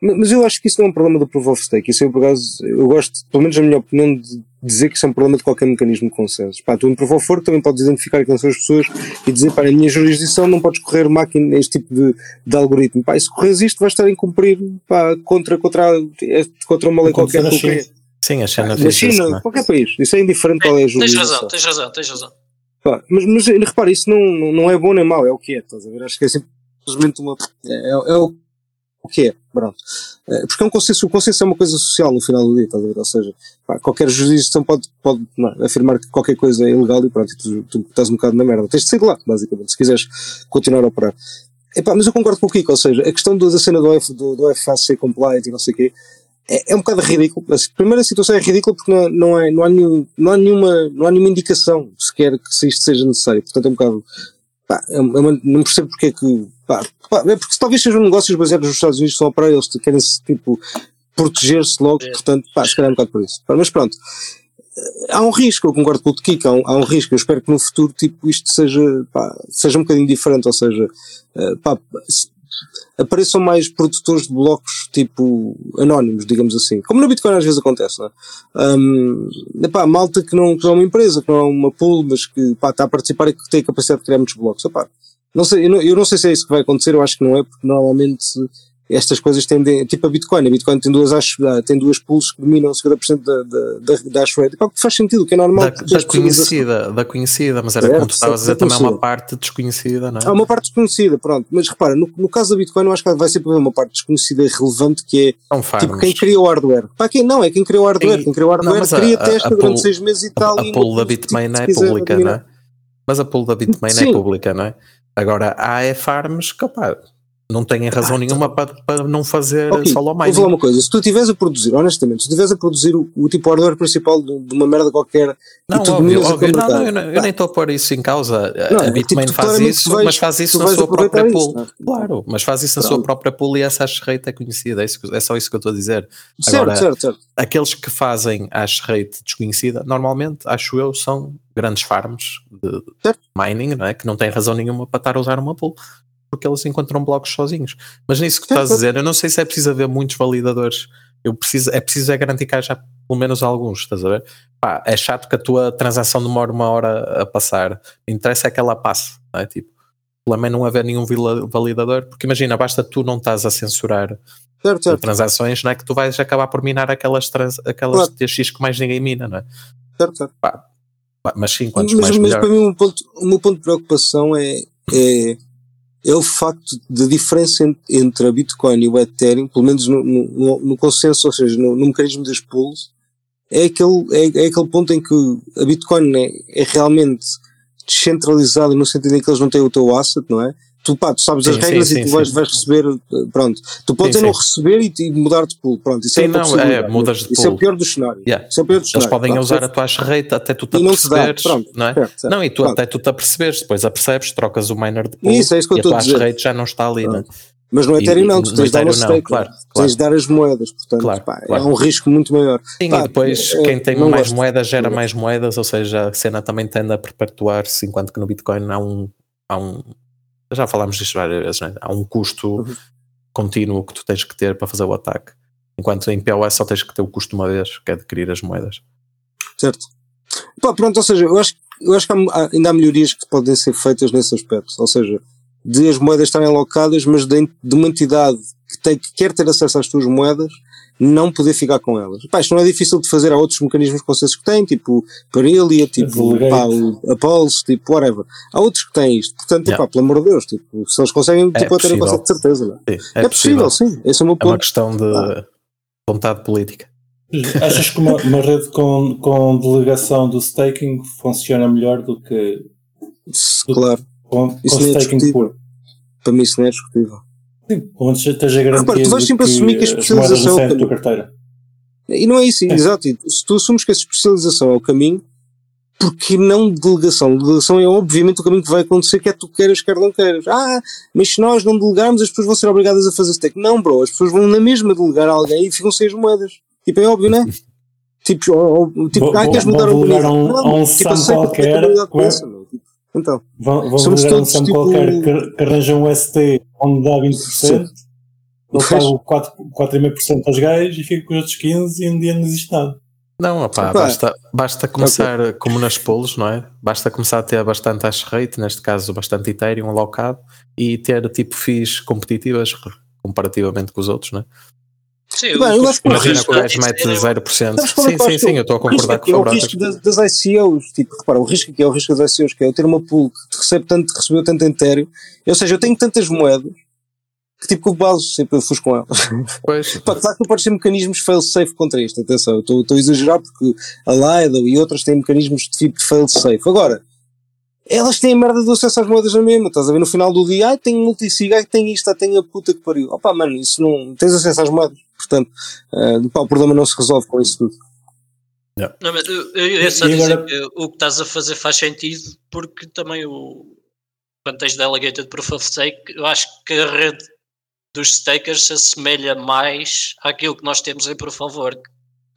S4: Mas eu acho que isso não é um problema do proof of stake. Isso eu, por acaso, eu gosto, pelo menos na minha opinião, de dizer que isso é um problema de qualquer mecanismo de consenso. Pá, tu no proof of work também podes identificar quem são as pessoas e dizer, pá, na minha jurisdição não podes correr máquina, este tipo de, de algoritmo. Pá, e se corres isto, vais estar a incumprir, pá, contra, contra, contra uma lei qualquer. qualquer.
S3: Sim, a China
S4: Na China, qualquer país. Isso é indiferente qual é a
S2: justiça. Tens razão, tens razão, tens razão.
S4: Pá, mas, mas repara, isso não, não é bom nem mau, é o que é, estás a ver? Acho que é simplesmente uma. É, é, é o, o que é, pronto. É, porque é um consenso, o consenso é uma coisa social no final do dia, estás a ver? Ou seja, pá, qualquer jurisdição pode, pode não, afirmar que qualquer coisa é ilegal e pronto, tu, tu estás um bocado na merda. Tens de sair de lá, basicamente, se quiseres continuar a operar. Epá, mas eu concordo com o Kiko, ou seja, a questão da cena do, F, do, do FA ser compliant e não sei o quê, é, é um bocado ridículo. A primeira situação é ridícula porque não, não, é, não, há nenhum, não, há nenhuma, não há nenhuma indicação sequer que se isto seja necessário. Portanto, é um bocado. Pá, é uma, não percebo porque é que. Pá, pá, é porque talvez sejam negócios baseados nos Estados Unidos só para eles querem se tipo proteger-se logo, é. portanto, pá, se calhar é um bocado por isso. Mas pronto. Há um risco, eu concordo com o Kiko, há um, há um risco, eu espero que no futuro tipo, isto seja, pá, seja um bocadinho diferente, ou seja, uh, pá, apareçam mais produtores de blocos tipo anónimos, digamos assim. Como no Bitcoin às vezes acontece, não é? Um, epá, malta que não, que não é uma empresa, que não é uma pool, mas que está a participar e que tem a capacidade de criar muitos blocos. Epá, não sei, eu não, eu não sei se é isso que vai acontecer, eu acho que não é, porque normalmente estas coisas tendem, tipo a Bitcoin, a Bitcoin tem duas, tem duas pools que dominam 50% da, da, da, hash rate, que faz sentido, que é normal.
S3: Da, da conhecida, da conhecida, mas era como tu estavas a dizer, também é uma parte desconhecida, não é?
S4: Há uma parte desconhecida, pronto, mas repara, no, no caso da Bitcoin eu acho que vai sempre haver uma parte desconhecida e relevante que é, tipo, quem criou o hardware. Para quem não, é quem criou o hardware, quem criou o hardware não, cria, a, testa a durante pool, seis meses e tal.
S3: A, a pool da Bitmain tipo, é pública, não é? Mas a pool da Bitmain é pública, não é? Agora, há é farms que, opá, não têm razão ah, nenhuma para, para não fazer okay. solo mining. Vou
S4: falar uma coisa, se tu estiveres a produzir, honestamente, se estiveres a produzir o, o tipo hardware principal de, de, uma merda qualquer
S3: não,
S4: e
S3: óbvio, óbvio, não, não, eu, não, eu nem estou a pôr isso em causa. Não, a Bitmain tipo, faz isso, vais, mas faz isso na sua própria pool. Isso, é? claro, mas faz isso na sua própria pool e essa hash rate é conhecida, é, isso, é só isso que eu estou a dizer.
S4: Certo, Agora, certo, certo.
S3: Aqueles que fazem hash rate desconhecida, normalmente, acho eu, são grandes farms de certo. mining, não é? que não têm razão nenhuma para estar a usar uma pool porque eles encontram blocos sozinhos. Mas nisso que estás a dizer, eu não sei se é preciso haver muitos validadores. Eu preciso, é preciso é garantir que haja pelo menos alguns, estás a ver? Pá, é chato que a tua transação demore uma hora a passar. Me interessa é que ela passe, não é? Tipo, é não haver nenhum validador, porque imagina, basta tu não estás a censurar
S4: certo, certo.
S3: transações, não é? Que tu vais acabar por minar aquelas, trans, aquelas claro. TX que mais ninguém mina, não é?
S4: Certo, certo.
S3: Pá, mas sim, quantos
S4: mas,
S3: mais
S4: mas
S3: melhor.
S4: para mim o, ponto, meu ponto de preocupação é, é, é o facto da diferença entre, a Bitcoin e o Ethereum, pelo menos no, no, no consenso, ou seja, no, no mecanismo das pools, é aquele, é, é, aquele ponto em que a Bitcoin é, é realmente descentralizada no sentido em que eles não têm o teu asset, não é? Tu, pá, tu sabes
S3: sim,
S4: as regras
S3: sim,
S4: e tu
S3: sim,
S4: vais, vais, receber, pronto. Tu podes não receber e, e mudar de pool, pronto. Isso é,
S3: não, é mudas de
S4: Isso é o pior do cenário.
S3: Yeah.
S4: Isso é o pior do
S3: Eles
S4: cenário.
S3: podem
S4: pronto.
S3: usar a tua rate até tu te
S4: não
S3: aperceberes,
S4: pronto,
S3: não é?
S4: certo, certo.
S3: Não, e tu
S4: Pronto.
S3: até tu te aperceberes, depois apercebes, trocas o miner de pool
S4: Isso, é isso que eu
S3: e a tua rate já não está ali, né?
S4: Mas no
S3: E-
S4: Ethereum não, tu
S3: no
S4: tens de dar uma
S3: não,
S4: stake,
S3: claro,
S4: tens
S3: claro.
S4: de dar as moedas, portanto,
S3: Claro,
S4: pá,
S3: claro.
S4: é um risco muito maior.
S3: Sim,
S4: Pá,
S3: e depois
S4: é,
S3: quem tem
S4: não
S3: mais
S4: gosto.
S3: moedas gera
S4: Não
S3: mais moedas, ou seja, a cena também tende a perpetuar-se, enquanto que no Bitcoin há um, há um já falámos disto várias vezes, né? há um custo
S4: Uhum.
S3: contínuo que tu tens que ter para fazer o ataque. Enquanto em POS só tens que ter o custo uma vez, que é adquirir as moedas.
S4: Certo. Pá, pronto, ou seja, eu acho, eu acho que há- ainda há melhorias que podem ser feitas nesse aspecto. Ou seja, de as moedas estarem alocadas, mas de, de uma entidade que, tem, que quer ter acesso às tuas moedas, não poder ficar com elas. Pá, isto não é difícil de fazer. Há outros mecanismos de consenso que têm, tipo Parelia, tipo pá, o- a Pulse, tipo whatever. Há outros que têm isto. Portanto,
S3: Yeah.
S4: pá, pelo amor de Deus, tipo, se eles conseguem,
S3: É
S4: tipo, a terem
S3: possível.
S4: consegue de certeza. Não? é?
S3: Sim,
S4: É, possível, sim. Esse é o meu
S3: É uma
S4: ponto.
S3: questão de
S4: Ah.
S3: vontade política.
S1: Achas que uma, uma rede com, com delegação do staking funciona melhor do que
S4: Claro,
S1: com, com
S4: é
S1: staking puro?
S4: para mim isso não é discutível.
S1: Onde esteja garantido
S4: Repara, tu vais sempre assumir que a especialização é o
S1: tua carteira.
S4: E não é isso, exato. E Se tu assumes que a especialização é o caminho, porque não delegação? Delegação é obviamente o caminho que vai acontecer, quer tu queiras, quer não queiras. Ah, mas se nós não delegarmos, as pessoas vão ser obrigadas a fazer stake. Não, bro, as pessoas vão na mesma delegar a alguém e ficam sem as moedas. Tipo, é óbvio, não é? [laughs] Tipo, ou, tipo
S1: Vou-
S4: ah, queres mudar
S1: vou
S4: o bonito?
S1: um-
S4: Não,
S1: um
S4: tipo,
S1: qualquer,
S4: com Então,
S1: Vão, vão
S4: Somos
S1: um
S4: todos, tipo-
S1: qualquer que, que arranja um ST onde dá 20%, ele
S4: Pois.
S1: paga o 4 4,5% aos gajos e fica com os outros 15% e um dia não existe nada.
S3: Não, opá,
S4: Epá.
S3: basta, basta começar como nas pools, não é? Basta começar a ter bastante hash rate, neste caso bastante Ethereum alocado, e ter tipo fees competitivas comparativamente com os outros, não é?
S2: Sim,
S4: Bem, eu acho que o
S3: Imagina
S4: risco
S3: que o
S4: é-
S2: Ethereum-
S3: 0%.
S4: Sabes qual é
S3: Sim,
S4: que eu
S3: sim, sim, eu estou a
S4: O
S3: concordar
S4: aqui
S3: com
S4: é
S3: o
S4: o
S3: Brotas.
S4: risco das, das ICOs, tipo, repara, o risco aqui é o risco das ICOs, que é eu ter uma pool que recebe tanto, recebeu tanto Ethereum, ou seja, eu tenho tantas moedas, que tipo, que o base sempre eu fujo com elas.
S3: Pois, [laughs]
S4: Pá, claro que não pode ter mecanismos fail-safe contra isto, atenção, eu estou estou a exagerar porque a Lido e outras têm mecanismos de tipo de fail-safe. Agora, elas têm a merda do acesso às moedas na mesma, estás a ver no final do dia, ai, tenho multisig, ai, tenho isto, ai, tenho a puta que pariu. Opa, mano, isso não, tens acesso às moedas, portanto, eh, pá, o problema não se resolve com isso tudo.
S2: Não, mas eu, eu ia só
S1: E
S2: dizer
S1: agora-
S2: que o que estás a fazer faz sentido porque também o quando tens delegated proof of stake, eu acho que a rede dos stakers se assemelha mais àquilo que nós temos em proof of work.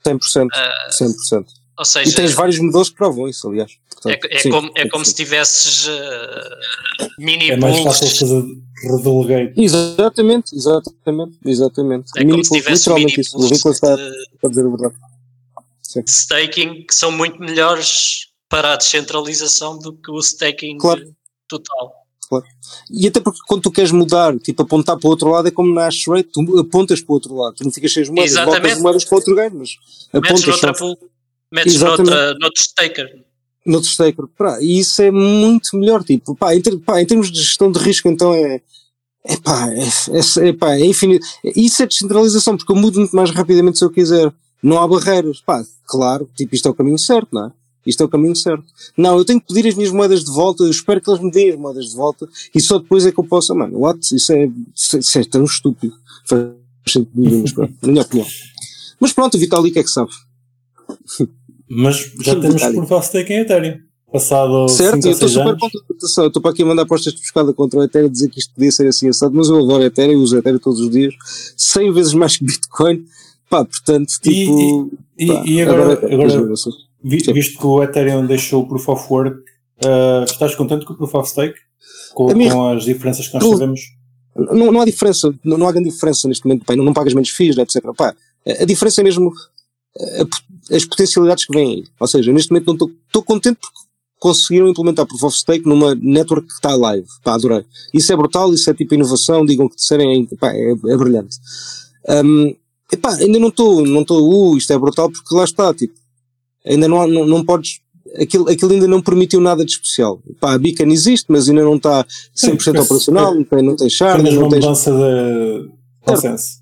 S4: 100%,
S2: Ah,
S4: 100%.
S2: ou
S4: E
S2: seja,
S4: tens vários modelos que provam isso, aliás. Portanto,
S2: é, é
S4: sim,
S2: como, é como
S4: 100%.
S2: se tivesses ah, mini
S1: É mais fácil fazer redelegate.
S4: Exatamente, exatamente, exatamente.
S2: É
S4: Mini
S2: como se tivesse
S4: literalmente
S2: mini
S4: isso. O Rico
S2: pools
S4: está
S2: de,
S4: a dizer a verdade.
S2: Staking que são muito melhores para a descentralização do que o staking
S4: Claro.
S2: total.
S4: E até porque quando tu queres mudar, tipo apontar para o outro lado, é como na hash rate, tu apontas para o outro lado, tu não ficas sem as moedas,
S2: Exatamente.
S4: voltas as moedas para o outro gajo, mas
S2: Metes
S4: apontas
S2: noutra
S4: só
S2: pool, metes
S4: Exatamente.
S2: noutra, noutro staker.
S4: No staker. Pá, e isso é muito melhor, tipo, pá, em, ter- pá, em termos de gestão de risco, então é. É pá, é, é, é, pá, é infinito. Isso é descentralização, porque eu mudo muito mais rapidamente se eu quiser. Não há barreiras. Pá, claro, tipo, isto é o caminho certo, não é? Isto é o caminho certo. Não, eu tenho que pedir as minhas moedas de volta, eu espero que eles me deem as moedas de volta e só depois é que eu possa, mano, what? Isso é, isso é, isso é tão estúpido. Faz sentido mas pronto, na minha opinião. Mas pronto, o Vitalik é que sabe. [laughs]
S1: Mas já
S4: Sim,
S1: temos of stake em Ethereum. Passado
S4: Certo,
S1: 5
S4: eu
S1: ou
S4: estou
S1: 6
S4: super contente. Estou para aqui a mandar postas de pescada contra o Ethereum dizer que isto podia ser assim assado, mas eu adoro Ethereum, eu uso Ethereum todos os dias, 100 vezes mais que Bitcoin. Pá, portanto,
S1: E-
S4: tipo.
S1: E,
S4: pá,
S1: e agora, agora
S4: mesmo assim.
S1: vi-
S4: Sim.
S1: visto que o Ethereum deixou o proof of work, ah, estás contente com o proof of stake? Com,
S4: minha-
S1: com as diferenças que nós sabemos?
S4: não, não há diferença, não, não há grande diferença neste momento, pá, não, não pagas menos FIIs, etc. Pá, a, diferença é mesmo a as potencialidades que vêm aí. Ou seja, neste momento não estou- contente porque conseguiram implementar Proof of Stake numa network que está live. Pá, adorei. Isso é brutal, isso é tipo inovação, digam o que disserem, é, pá, é, é brilhante. Um, epá, ainda não estou, não estou, uh, isto é brutal, porque lá está, tipo, ainda não, não, não podes aquilo, aquilo ainda não permitiu nada de especial. Pá, a Beacon existe, mas ainda não está 100% Sim, operacional, não tem, não tem shard,
S1: não
S4: uma
S1: tem... mudança de consenso.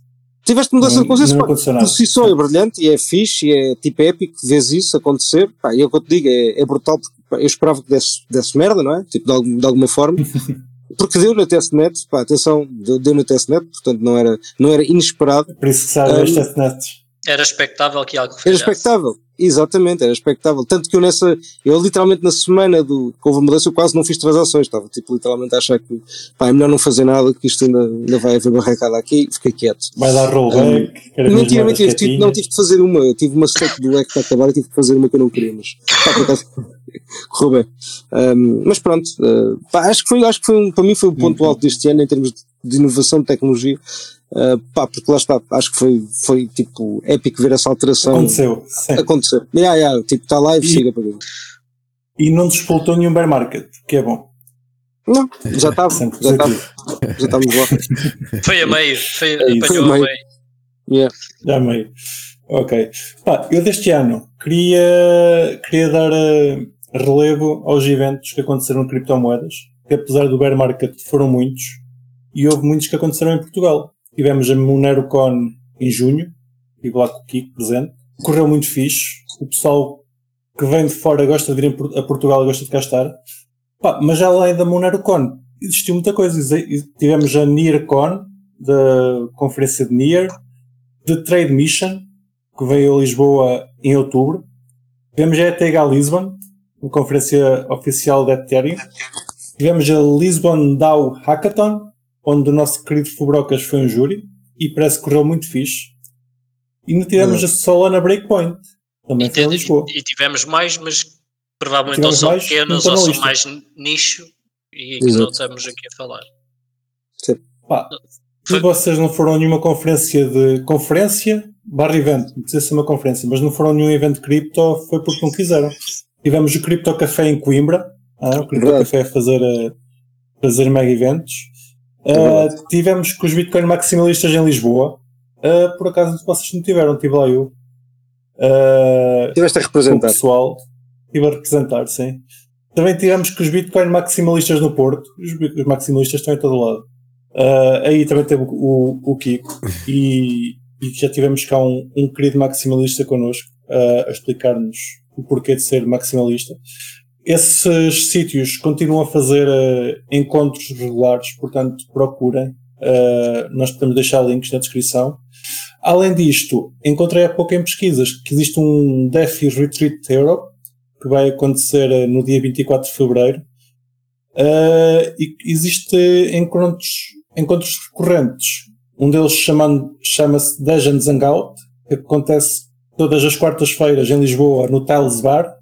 S4: Tiveste mudança de consenso, por si só é brilhante e é fixe e é tipo épico, vês isso acontecer, pá, e é o que eu te digo, é, é brutal, porque pá, eu esperava que desse, desse merda, não é? Tipo, de, de alguma forma. [laughs] porque deu na testnet, pá, atenção, deu, deu na testnet, portanto não era, não era inesperado.
S1: Por isso que sabe um, as testnets.
S2: Era expectável que algo
S4: Era expectável, exatamente, era expectável. Tanto que eu nessa, eu literalmente na semana do que houve a mudança, eu quase não fiz transações. Estava tipo literalmente a achar que pá, é melhor não fazer nada, que isto ainda, ainda vai haver barracada aqui, fiquei quieto.
S1: Vai dar rollback.
S4: Um, mentira, mentira, tive, não tive de fazer uma, eu tive uma stake do leque para acabar e tive de fazer uma que eu não queria, mas pá, por acaso, [laughs] correu bem. Um, mas pronto, uh, pá, acho que foi, acho que foi um, para mim foi o ponto alto deste ano em termos de, de inovação de tecnologia. Uh, pá, porque lá está, acho que foi, foi tipo épico ver essa alteração.
S1: Aconteceu, sim.
S4: Aconteceu. Yeah, yeah, tipo, está lá e, siga para ver.
S1: E não despoltou nenhum bear market, que é bom.
S4: Não, já estava, já estava. Já estávamos lá.
S2: Foi a meio, foi, é apanhou a meio. meio.
S4: Yeah.
S1: Já a meio. Ok. Pá, eu deste ano queria, queria dar uh, relevo aos eventos que aconteceram em criptomoedas, que apesar do bear market foram muitos, e houve muitos que aconteceram em Portugal. Tivemos a MoneroCon em junho, estive lá com o Kiko presente. Correu muito fixe. O pessoal que vem de fora gosta de ir a Portugal gosta de cá estar. Pá, mas já além da MoneroCon existiu muita coisa. Tivemos a NearCon, da conferência de Near, de Trade Mission, que veio a Lisboa em outubro. Tivemos a ETH Lisbon, uma conferência oficial da Ethereum. Tivemos a Lisbon DAO Hackathon, onde o nosso querido Fubrocas foi um júri e parece que correu muito fixe. E ainda tivemos a Solana Breakpoint, também e, foi Lisboa.
S2: E tivemos mais, mas provavelmente ou são mais, pequenas ou são mais nicho e que não estamos aqui a falar.
S4: Sim.
S1: Pá, se vocês não foram a nenhuma conferência de conferência, barra evento, não precisa ser uma conferência, mas não foram a nenhum evento cripto, foi porque não quiseram. Tivemos o Crypto Café em Coimbra, ah, o Crypto Café a fazer, a fazer mega eventos. Uh, tivemos com os Bitcoin maximalistas em Lisboa. Uh, por acaso vocês não tiveram, estive lá eu.
S4: Uh, Tiveste a representar.
S1: O pessoal. Estive a representar, sim. Também tivemos com os Bitcoin maximalistas no Porto. Os, os maximalistas estão em todo lado. Uh, aí também teve o, o, Kiko. [laughs] e, e, já tivemos cá um, um querido maximalista connosco a explicar-nos o porquê de ser maximalista. Esses sítios continuam a fazer uh, encontros regulares, portanto procurem. Uh, nós podemos deixar links na descrição. Além disto, encontrei há pouco em pesquisas que existe um DeFi Retreat Europe que vai acontecer uh, no dia 24 de fevereiro. e existe encontros, encontros recorrentes. Um deles chama-se Dungeons Hangout, que acontece todas as quartas-feiras em Lisboa, no Tiles Bar.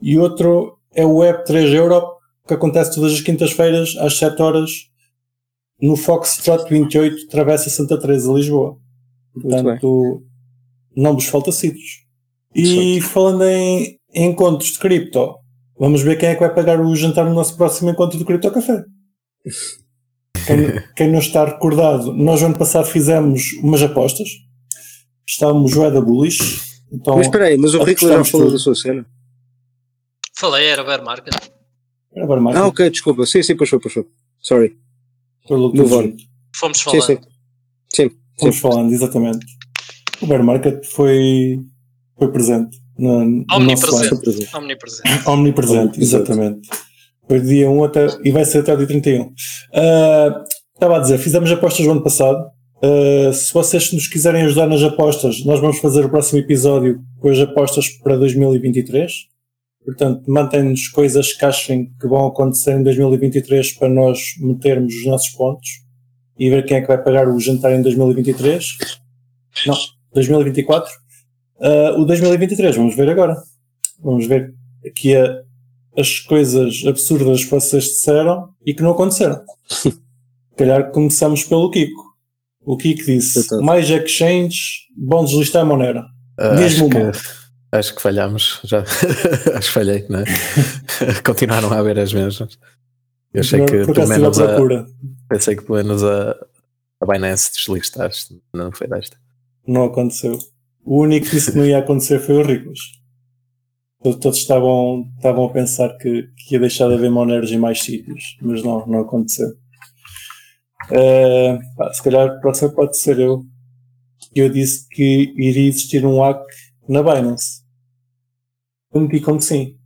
S1: E outro é o Web3 Europe, que acontece todas as quintas-feiras, às 7 horas, no Foxtrot 28, Travessa Santa Teresa, Lisboa. Portanto, não vos falta sítios. E falando em, encontros de cripto, vamos ver quem é que vai pagar o jantar no nosso próximo encontro do Cripto Café. Quem, [laughs] quem, não está recordado, nós no ano passado fizemos umas apostas. Estávamos Joeda Bullish. Então,
S4: mas espera aí, mas o Rico já falou tudo. da sua cena.
S2: Falei, era bear market.
S1: Era bear market.
S4: Ah, ok, desculpa. Sim, sim, puxou, puxou. Sorry. Move on.
S2: Fomos falando.
S4: Sim, sim. sim,
S1: Fomos sim. falando, exatamente. O bear market foi, foi presente. No,
S2: Omnipresente. Omnipresente. [coughs]
S1: Omnipresente, exatamente. Foi dia 1 até, e vai ser até o dia 31. Uh, ah, estava a dizer, fizemos apostas no ano passado. Uh, se vocês nos quiserem ajudar nas apostas, nós vamos fazer o próximo episódio com as apostas para 2023. Portanto, mantém-nos coisas que achem que vão acontecer em 2023 para nós metermos os nossos pontos e ver quem é que vai pagar o jantar em 2023. Não, 2024. Uh, o 2023, vamos ver agora. Vamos ver aqui a, as coisas absurdas que vocês disseram e que não aconteceram. [laughs] calhar começamos pelo Kiko. O Kiko disse: mais exchange, bom deslistar a Monera.
S3: Uh, Mesmo que acho que falhámos, já [laughs] acho que falhei, não é? [laughs] Continuaram a haver as mesmas. Eu achei que pelo menos a, pensei que pelo menos a, a Binance deslistaste, não foi desta.
S1: Não aconteceu. O único que disse que não ia acontecer foi o Ricos. Todos estavam, estavam a pensar que, que ia deixar de haver Monergy em mais sítios, mas não, não aconteceu. Uh, pá, se calhar a próxima pode ser eu. Eu disse que iria existir um hack na Binance. Como que sim.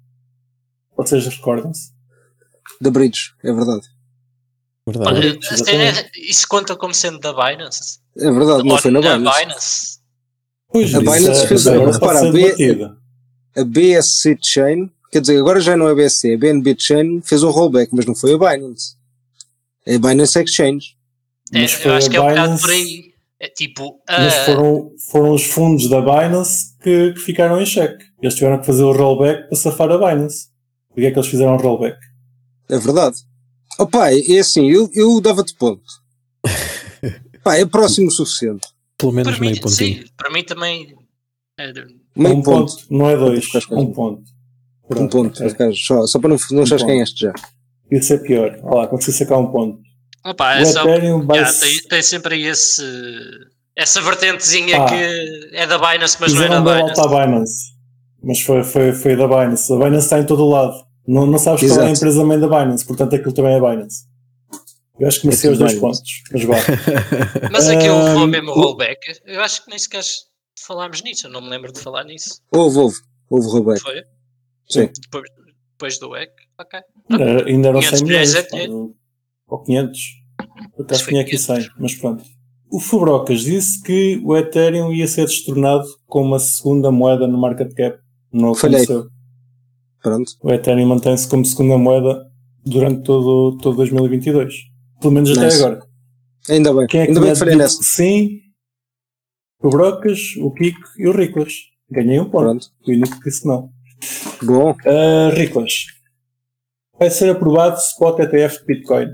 S1: Vocês recordam-se?
S4: Da Bridge, é verdade.
S2: verdade. Olha, é, isso conta como sendo da Binance?
S4: É verdade, não foi na Binance. Binance.
S1: Pois,
S4: a Binance fez agora repara, a, B, a BSC Chain, quer dizer, agora já não é BSC, a BNB Chain fez um rollback, mas não foi a Binance. É a Binance Exchange.
S2: É, eu acho que é um bocado por aí. É tipo.
S1: Mas uh... foram, foram os fundos da Binance que, que ficaram em cheque. Eles tiveram que fazer o rollback para safar a Binance. Por que é que eles fizeram o rollback?
S4: É verdade. Oh pai, é assim, eu, eu dava-te ponto. [laughs] Pá, é próximo o suficiente.
S3: Pelo menos para meio ponto. Sim,
S2: para mim também.
S1: É... Meio um ponto. ponto. não é dois. Um ponto.
S4: Pronto, um ponto, okay. só, só para não, não um achares quem este já.
S1: Ia ser pior. Olha lá, consegui sacar um ponto.
S2: Opa, é só, yeah, tem, tem, sempre aí esse, essa vertentezinha ah, que é da Binance, mas não é da Binance.
S1: A Binance. Mas foi, foi, foi da Binance. A Binance está em todo o lado. Não, não sabes Exato. qual é a empresa mãe da Binance, portanto aquilo também é Binance. Eu acho que merecia os dois pontos, mas vá. [laughs]
S2: mas aquilo um, levou mesmo o rollback. Eu acho que nem sequer falámos nisso, eu não me lembro de falar nisso.
S4: Houve, houve. Houve rollback.
S2: Foi?
S4: Sim.
S2: Depois, depois do EC, ok.
S1: Ainda, ainda eram 100 milhões. É ou 500. Por acaso tinha aqui 100, mas pronto. O Fubrocas disse que o Ethereum ia ser destornado como a segunda moeda no market cap. Não aconteceu. Falhei.
S4: Pronto.
S1: O Ethereum mantém-se como segunda moeda durante todo, todo 2022. Pelo menos até nice. agora.
S4: Ainda bem.
S1: Quem é que
S4: Ainda bem que falhei nessa.
S1: Sim, o Brocas, o Kiko e o Riclas. Ganhei um ponto. Pronto. O único que disse não.
S4: Bom.
S1: Uh, Riclas. Vai ser aprovado Spot ETF de Bitcoin.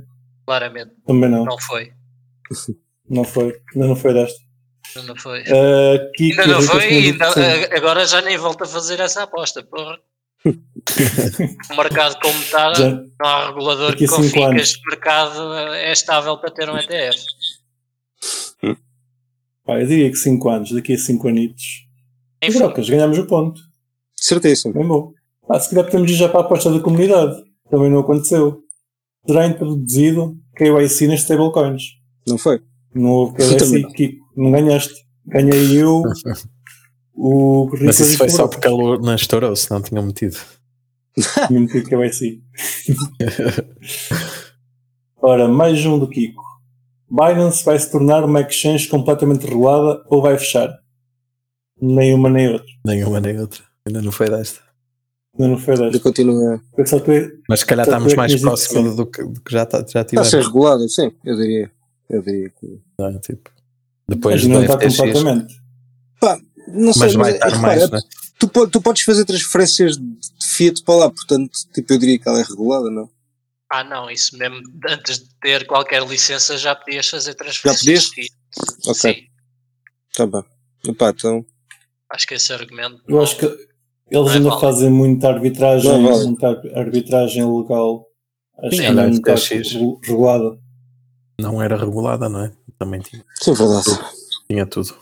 S2: Claramente.
S1: Também não.
S2: Não foi.
S1: não foi. Ainda não foi desta.
S2: Ainda não foi.
S1: Uh,
S2: Kiko ainda não foi e ainda, agora já nem volto a fazer essa aposta, porra. o [laughs] mercado como está, já, não há regulador que confie que este mercado é estável para ter um ETF.
S1: Pá, eu diria que 5 anos, daqui a 5 anitos. Enfim. Brocas, ganhamos o ponto.
S4: Certíssimo.
S1: Bem bom. Ah, se calhar podemos ir já para a aposta da comunidade. Também não aconteceu. Será introduzido KYC nas stablecoins.
S4: Não foi?
S1: Não houve KYC, Kiko. Não ganhaste. Ganhei eu. o [laughs]
S3: Mas isso foi só porque ele não estourou, se não tinha metido. [laughs]
S1: Tinha metido KYC. [laughs] Ora, mais um do Kiko. Binance vai se tornar uma exchange completamente regulada ou vai fechar? Nenhuma nem outra.
S3: Nenhuma nem outra. Ainda não foi desta.
S1: Ainda não foi desta.
S4: Continua.
S3: Mas se calhar estamos mais próximos do que, do que já, tá, já tivemos.
S4: Está a ser regulado, sim, eu diria. Eu diria que.
S3: Não, tipo, depois
S1: mas não está completamente.
S4: Pá, não sei, mas, vai mas, estar mais, né? tu, tu podes fazer transferências de Fiat para lá, portanto, tipo, eu diria que ela é regulada, não?
S2: Ah, não, isso mesmo antes de ter qualquer licença já podias fazer transferências.
S4: Já podias? Ok. Sim. Tá bem. Epá, então.
S2: Acho que esse argumento.
S1: Eu acho que eles ainda vale. fazem muita arbitragem, vale. muita arbitragem legal. Acho Sim, que não está regulada.
S3: Não era regulada, não é? Também tinha.
S4: Sim, verdade.
S3: Tinha tudo.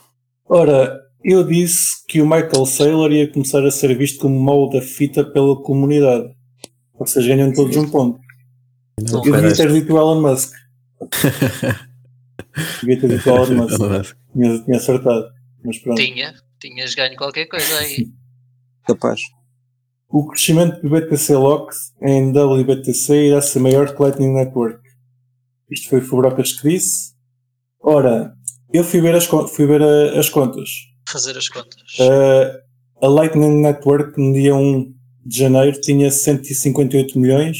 S1: Ora, eu disse que o Michael Saylor ia começar a ser visto como mau da fita pela comunidade. Vocês ganham todos um ponto. Não eu devia ter dito o Elon Musk. [laughs] devia ter dito o Elon Musk. tinha, tinha acertado. Mas pronto.
S2: Tinha, tinhas ganho qualquer coisa aí. [laughs]
S4: Capaz.
S1: O crescimento do BTC Locks em WBTC irá ser maior que Lightning Network. Isto foi o Fubrocas que disse. Ora, eu fui ver as, fui ver a, as contas.
S2: Fazer as contas.
S1: Uh, a Lightning Network no dia 1 de janeiro tinha 158 milhões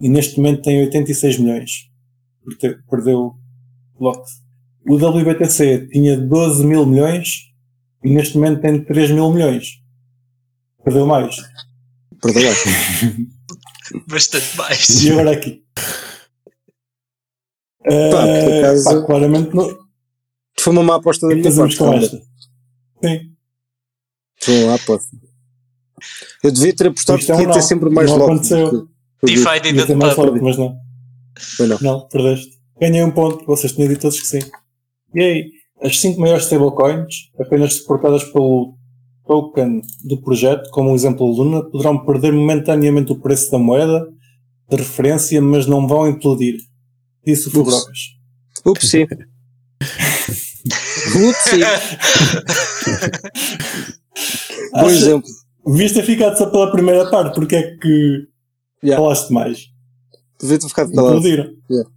S1: e neste momento tem 86 milhões. Perdeu Locks. O WBTC tinha 12 mil milhões e neste momento tem 3 mil milhões. Perdeu mais.
S4: Perdeu mais. [laughs]
S2: Bastante mais.
S1: E agora aqui. Pá, uh, acaso, pá, claramente não.
S4: Foi uma má aposta da minha parte.
S1: Com esta. Sim.
S4: Foi uma má aposta. Eu devia ter apostado que é ia ter sempre mais
S1: logo. Aconteceu.
S2: DeFi didn't
S1: Mas não. Foi não. Não, perdeste. Ganhei um ponto, vocês tinham dito todos que sim. E aí, as 5 maiores stablecoins, apenas suportadas pelo token do projeto, como o exemplo Luna, poderão perder momentaneamente o preço da moeda de referência, mas não vão implodir. Disse o Fubrocas.
S4: Upsi. [laughs] Upsi. Bom exemplo.
S1: Viste a ficar só pela primeira parte, porque é que yeah. falaste mais?
S4: Devia ter ficado calado.
S1: Implodiram.
S4: Yeah.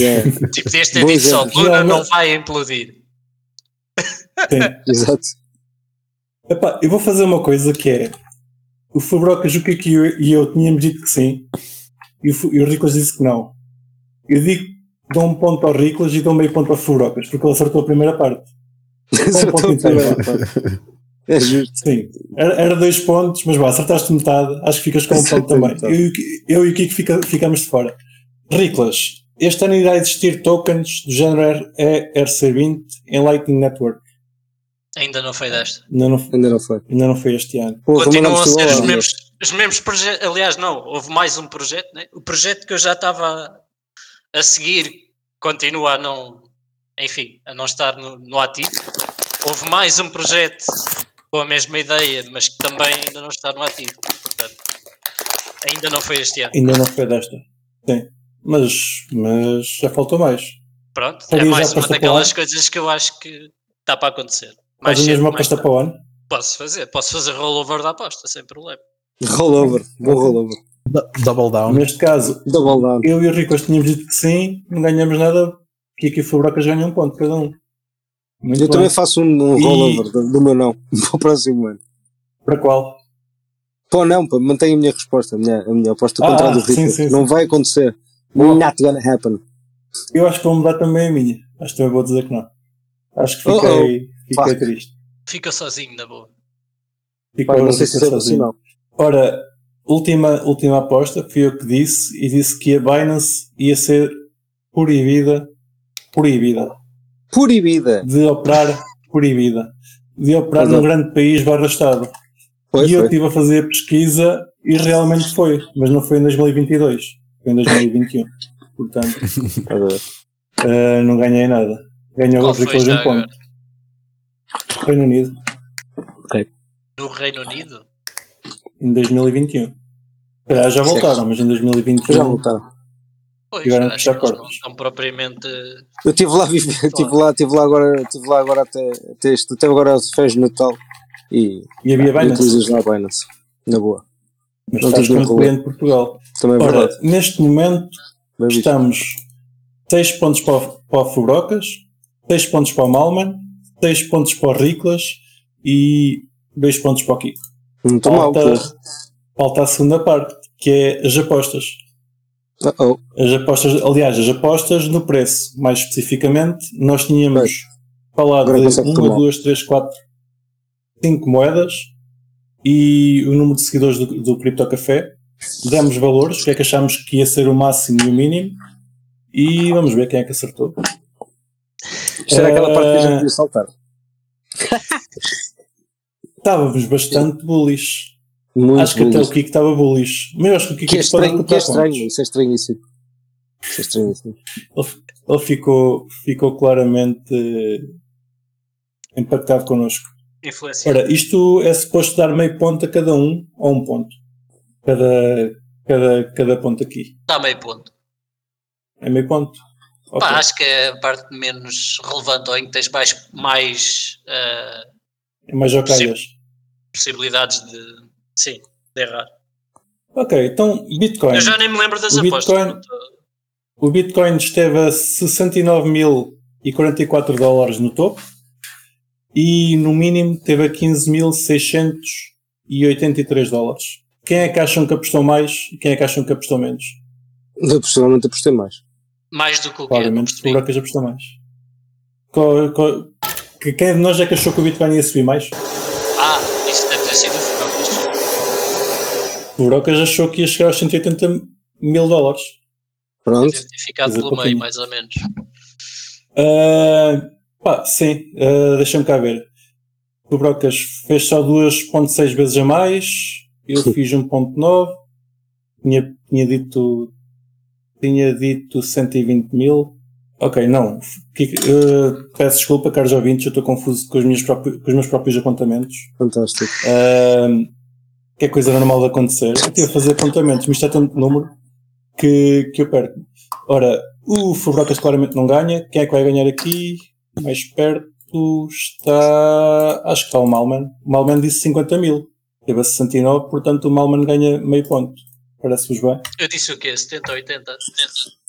S4: Yeah.
S2: Tipo, deste ter dito só, Luna não vai implodir.
S1: Sim.
S4: Exato.
S1: Epá, eu vou fazer uma coisa que é o Fabrocas, o que eu e eu tínhamos dito que sim, e o, e o Riclas disse que não. Eu digo dou um ponto ao Riclas e dou meio ponto ao Fabrocas, porque ele acertou a primeira parte. [laughs]
S4: acertou um a primeira parte. É justo.
S1: Sim, era, era, dois pontos, mas vá, acertaste metade, acho que ficas com um ponto também. Eu, eu, e o Kiko fica, ficamos de fora. Riclas, este ano irá existir tokens do género RC20 em Lightning Network.
S2: Ainda não foi desta.
S1: Ainda não,
S4: ainda não foi.
S1: Ainda não foi este ano.
S2: Pô, Continuam a ser os mesmos, os mesmos projetos. Aliás, não, houve mais um projeto. Né? O projeto que eu já estava a seguir continua a não, enfim, a não estar no, no ativo. Houve mais um projeto com a mesma ideia, mas que também ainda não está no ativo. Portanto, ainda não foi este ano.
S1: Ainda não foi desta. Sim. Mas, mas já faltou mais.
S2: Pronto, é mais uma daquelas coisas que eu acho que está para acontecer.
S1: Mais Faz a mesma aposta para o ano?
S2: Posso fazer, posso fazer rollover da aposta, sem problema.
S4: Rollover, bom rollover.
S3: Double down.
S1: Neste caso,
S4: Double down.
S1: eu e o Rico tínhamos dito que sim, não ganhamos nada, que aqui o Fubrocas ganha um ponto cada um.
S4: Muito eu bom. também faço um, um e... rollover do, do meu não, [laughs] para o próximo ano.
S1: Para qual?
S4: Pô, não, pá, mantenho a minha resposta, a minha, a minha aposta ah, contra a do Rico. Sim, sim, não sim. vai acontecer. Bom, Not gonna happen.
S1: Eu acho que vou mudar também a minha. Acho que também vou dizer que não. Acho que fiquei, oh, fiquei triste.
S2: Fica sozinho, na boa.
S1: Fica, Pai, não sei se é sozinho. Ora, última, última aposta, fui eu que disse, e disse que a Binance ia ser proibida, proibida.
S4: Proibida?
S1: De operar, proibida. De operar num grande país barra Estado. Foi, e eu estive a fazer a pesquisa e realmente foi, mas não foi em 2022, foi em 2021. Portanto, [laughs] uh, não ganhei nada. Ganhou o Riclas um ponto. Reino Unido.
S2: Ok. No Reino Unido?
S1: Em 2021. Já, já voltaram, mas em 2021.
S4: Já voltaram.
S2: Pois, tiveram que fechar cortes. Não estão propriamente.
S4: Eu estive lá, estive lá, estive lá agora, estive lá agora até, até, este, até agora fez Natal e,
S1: e havia Binance.
S4: Utilizas lá Binance, na boa.
S1: Mas não estás como cliente de Portugal.
S4: Também é
S1: Ora,
S4: verdade.
S1: neste momento Bem estamos 6 pontos para, para o Fubrocas, 6 pontos para o Malman, 6 pontos para o Riclas e 2 pontos para o Kiko.
S4: Muito falta, mal,
S1: falta a segunda parte, que é as apostas.
S4: Uh -oh.
S1: As apostas, aliás, as apostas no preço, mais especificamente, nós tínhamos Bem, falado de 1, 2, 3, 4, 5 moedas e o número de seguidores do, do Crypto Café. Demos valores, o que é que achámos que ia ser o máximo e o mínimo, e vamos ver quem é que acertou.
S4: Isto era aquela parte que a gente podia saltar. [laughs]
S1: Estávamos bastante bullish.
S4: Muito
S1: acho que
S4: bullish.
S1: até o Kiko estava bullish. Mas acho que o Kiko
S4: que é estranho, que é estranho, isso é estranho isso. Isso é estranho isso.
S1: Ele, ele ficou, ficou claramente uh, impactado connosco. Ora, isto é suposto dar meio ponto a cada um, ou um ponto. Cada, cada, cada ponto aqui.
S2: Dá meio ponto.
S1: É meio ponto.
S2: Okay. Pá, acho que é a parte menos relevante ou em que tens mais, mais, uh,
S1: mais possi
S2: possibilidades de, sim, de errar.
S1: Ok, então Bitcoin.
S2: Eu já nem me lembro das
S1: o
S2: apostas.
S1: Bitcoin, o Bitcoin esteve a 69.044 dólares no topo e no mínimo teve a 15.683 dólares. Quem é que acham que apostou mais e quem é que acham que apostou menos?
S4: Eu pessoalmente apostei mais.
S2: Mais do que o
S1: que Claramente o Buracas apostou mais. Qual, qual, quem de nós é que achou que o Bitcoin ia subir mais?
S2: Ah, isso deve ter sido o Buracas.
S1: O Buracas achou que ia chegar aos 180 mil dólares.
S4: Pronto.
S2: Deve ter ficado pelo meio, mais ou menos.
S1: Uh, pá, sim, uh, deixa-me cá ver. O Brocas fez só 2.6 vezes a mais, eu fiz 1.9, tinha, tinha dito tinha dito 120 mil, Ok, não. Uh, peço desculpa, caros ouvintes, eu estou confuso com os, meus próprios, com os meus próprios apontamentos.
S4: Fantástico.
S1: Uh, que é coisa normal de acontecer. Eu estive a fazer apontamentos, mas está tanto número que, que eu perco. Ora, o Fubrocas claramente não ganha. Quem é que vai ganhar aqui? Mais perto está. Acho que está o Malman. O Malman disse 50 mil. Teve a 69, portanto o Malman ganha meio ponto. Parece-vos bem?
S2: Eu disse o quê? 70, 80? 70.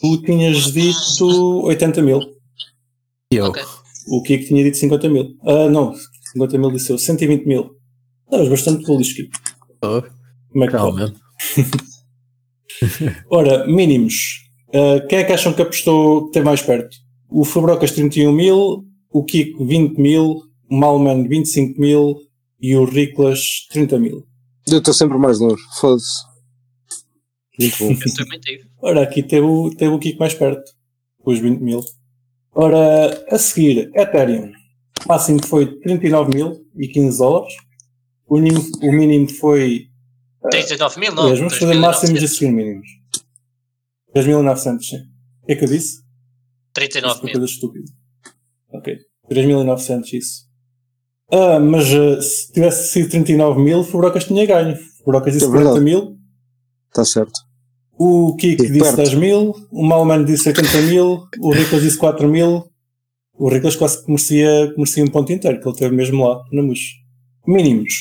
S1: Tu tinhas dito 80 mil.
S3: E eu? Okay.
S1: O Kiko tinha dito 50 mil. Ah, não, 50 mil disse eu, 120 mil. Estavas bastante bullish, Kiko.
S3: Oh,
S1: Como é que Calma. [laughs] Ora, mínimos. Uh, quem é que acham que apostou que tem mais perto? O Fabrocas 31 mil, o Kiko 20 mil, o Malman 25 mil e o Riclas 30 mil.
S4: Eu estou sempre mais longe, foda-se.
S2: Muito bom. [laughs] Eu também tive.
S1: Ora, aqui teve, teve o Kiko mais perto, com os 20 mil. Ora, a seguir, Ethereum. O máximo foi 39 mil e 15 dólares. O mínimo, o mínimo foi.
S2: 39 mil, não?
S1: Aliás, vamos fazer máximos a seguir mínimos. 3.900, sim. O que é que eu disse?
S2: 39 mil.
S1: coisa estúpida. Ok. 3.900, isso. Ah, mas uh, se tivesse sido 39 mil, o Fubrocas tinha ganho. O Fubrocas disse é 40 mil.
S4: Está certo.
S1: O Kik disse perto. 10 mil, o Malman disse 80 mil, o Riclas disse 4 mil. O Riclas quase que merecia, merecia um ponto inteiro, que ele teve mesmo lá, na MUS. Mínimos.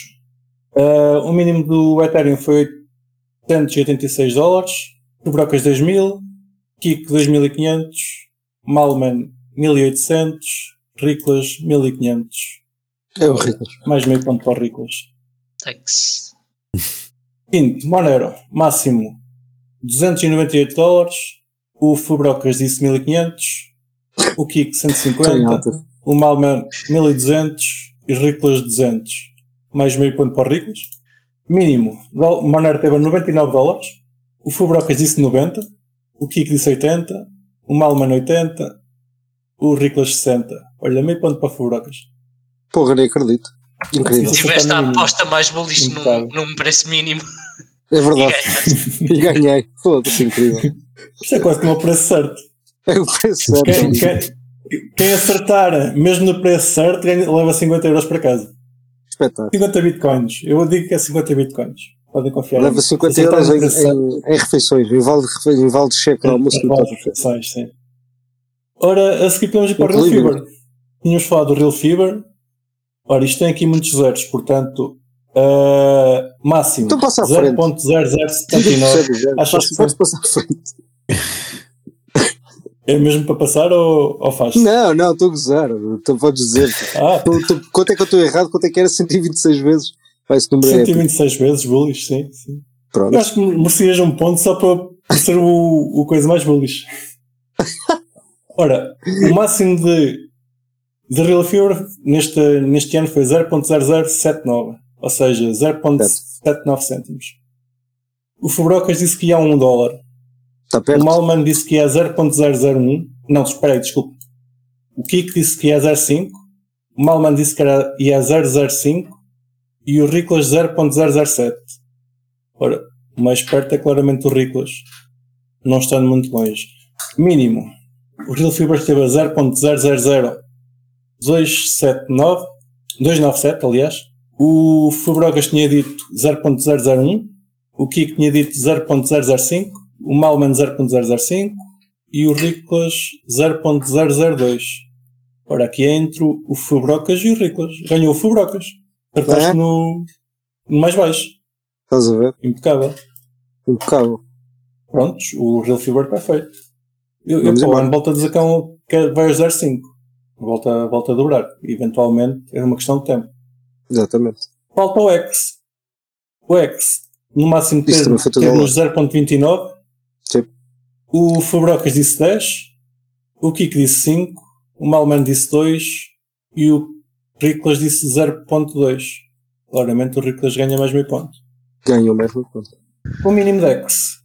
S1: Uh, o mínimo do Ethereum foi 886 dólares, o Brocas 10 mil, Kik 2500, Malman 1800, Riclas 1500.
S4: É o Riclas.
S1: Mais meio ponto para o Riclas.
S2: Thanks. [laughs]
S1: Quinto, Monero, máximo 298 dólares, o Fubrocas disse 1500, o Kik 150, o Malman 1200 e Riclas 200. Mais meio ponto para o Riclas. Mínimo, Monero teve 99 dólares, o Fubrocas disse 90, o Kik disse 80, o Malman 80, o Riclas 60. Olha, meio ponto para o Fubrocas.
S4: Porra, nem acredito. Incrível.
S2: Tiveste a aposta mais bullish num, num preço mínimo.
S4: É verdade. E ganhei. Foda-se, incrível.
S1: Isto é quase como o preço certo.
S4: É o preço certo.
S1: Quem, quem, quem acertar, mesmo no preço certo, ganha, leva 50 euros para casa.
S4: Espetáculo.
S1: 50 bitcoins. Eu digo que é 50 bitcoins. Podem confiar.
S4: Leva 50 euros em, em, em, refeições. Em vale, em vale de cheque no almoço.
S1: Em vale de refeições, sim. Ora, a seguir podemos ir para o Real Fever. Tínhamos falado do Real Fever. Ora, isto tem aqui muitos zeros, portanto, Uh, máximo
S4: então
S1: 0.0079. [laughs]
S4: Achas que podes passar à frente?
S1: É mesmo para passar ou, ou faz?
S4: Não, não, estou a gozar. Tu podes dizer. Ah. Tu, tu, quanto é que eu estou errado? Quanto é que era 126 vezes? Vai esse número
S1: 126 épico. vezes, bullish, sim. sim.
S4: Pronto.
S1: Eu acho que merecias um ponto só para ser o, o coisa mais bullish. [laughs] Ora, o máximo de, de Real Fever neste, neste ano foi 0.0079 ou seja, 0.79 cêntimos. O Fubrocas disse que ia a 1 dólar.
S4: Perto.
S1: O Malman disse que ia a 0.001. Não, espera aí, desculpe. O Kik disse que ia a 0.5. O Malman disse que era, ia a 0.05. E o Riclas 0.007. Ora, o mais perto é claramente o Riclas. Não estando muito longe. Mínimo. O Real Fiber esteve a 0.000 297, aliás. O Fabrogas tinha dito 0.001, o Kiko tinha dito 0.005, o Malman 0.005 e o Riclas 0.002. Ora, aqui é entre o Fubrocas e o Riclas. Ganhou o Fubrocas. Acertaste é? no, no mais baixo.
S4: Estás a ver?
S1: Impecável.
S4: Impecável.
S1: Prontos, o Real Fever está feito. Eu, eu pô, volto a dizer que, é um, que vai a 0.5. Volta, volta a dobrar. Eventualmente é uma questão de tempo.
S4: Exatamente.
S1: Falta o X. O X, no máximo, teve nos 0.29.
S4: Sim.
S1: O Fabrocas disse 10. O Kiko disse 5. O Malman disse 2. E o Riclas disse 0.2. Claramente o Riclas ganha mais meio ponto.
S4: Ganha o mesmo ponto.
S1: O mínimo de X.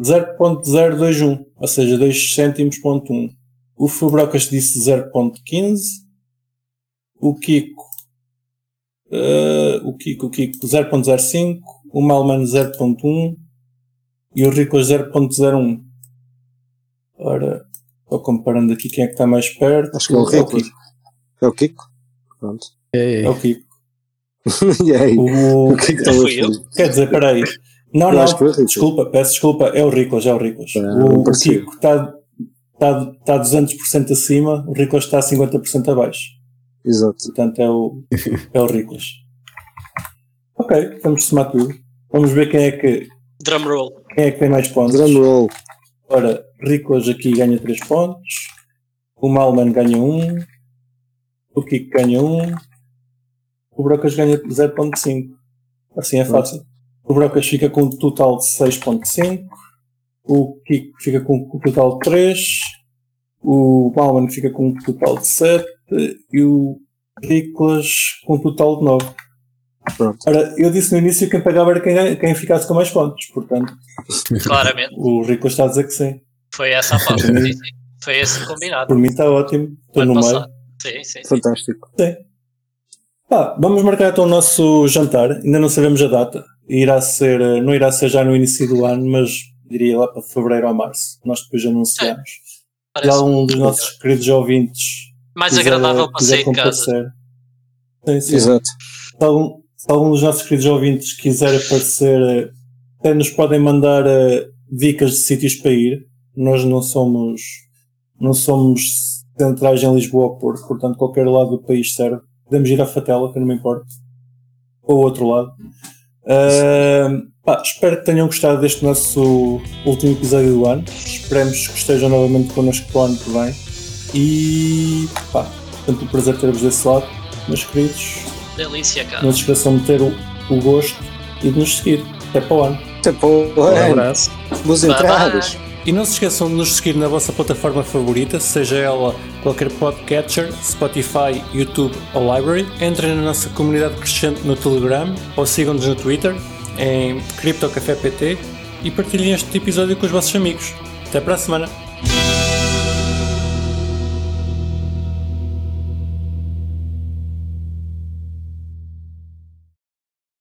S1: 0.021, ou seja, 2 cêntimos ponto 1. O Fabrocas disse 0.15. O Kiko uh, o Kiko, o Kiko 0.05, o Malman 0.1 e o Rico 0.01. Ora, estou comparando aqui quem é que está mais perto.
S4: Acho que é o Rico. É o Kiko. Pronto.
S1: É, é o Kiko. [laughs]
S4: e aí?
S1: O,
S4: o que é que estava a
S1: Quer dizer, peraí. Não, não, desculpa, peço desculpa, é o Riclas, é o Riclas. Ah, o, o Kiko está está, está 200% acima, o Riclas está 50% abaixo.
S4: Exato.
S1: Portanto, é o, é o Riclas. Ok, vamos somar tudo. Vamos ver quem é que.
S2: Drum roll.
S1: Quem é que tem mais pontos.
S4: Drum roll.
S1: Ora, Riclas aqui ganha 3 pontos. O Malman ganha 1. O Kiko ganha 1. O Brocas ganha 0.5. Assim é fácil. O Brocas fica com um total de 6.5. O Kiko fica com um total de 3. O Malman fica com um total de 7. E o Riclas com um total de 9. Pronto. Ora, eu disse no início que quem pagava era quem, quem ficasse com mais pontos, portanto.
S2: Claramente.
S1: O Riclas está a dizer que sim.
S2: Foi essa a aposta. Foi esse combinado.
S1: Por mim está ótimo. Estou no meio.
S2: Sim, sim,
S4: Fantástico.
S1: Sim. Ah, vamos marcar então o nosso jantar. Ainda não sabemos a data. Irá ser, não irá ser já no início do ano, mas diria lá para fevereiro ou março. Nós depois anunciamos. É, Já um dos nossos queridos ouvintes.
S2: Mais quiser, agradável para sair de casa.
S1: Sim, sim.
S4: Exato.
S1: Se algum, se algum dos nossos queridos ouvintes quiser aparecer, até nos podem mandar uh, dicas de sítios para ir. Nós não somos, não somos centrais em Lisboa ou Porto, portanto qualquer lado do país serve. Podemos ir à Fatela, que não me importa. Ou outro lado. Uh, pá, espero que tenham gostado deste nosso último episódio do ano. Esperemos que estejam novamente connosco para o ano que vem. E pá, tanto o prazer ter-vos desse lado, meus queridos.
S2: Delícia, cara.
S1: Não se esqueçam de ter o, o gosto e de nos seguir. Até para o ano.
S4: Até para o ano. Um abraço. Boas entradas.
S1: E não se esqueçam de nos seguir na vossa plataforma favorita, seja ela qualquer podcatcher, Spotify, YouTube ou Library. Entrem na nossa comunidade crescente no Telegram ou sigam-nos no Twitter em CryptoCafépt e partilhem este episódio com os vossos amigos. Até para a semana!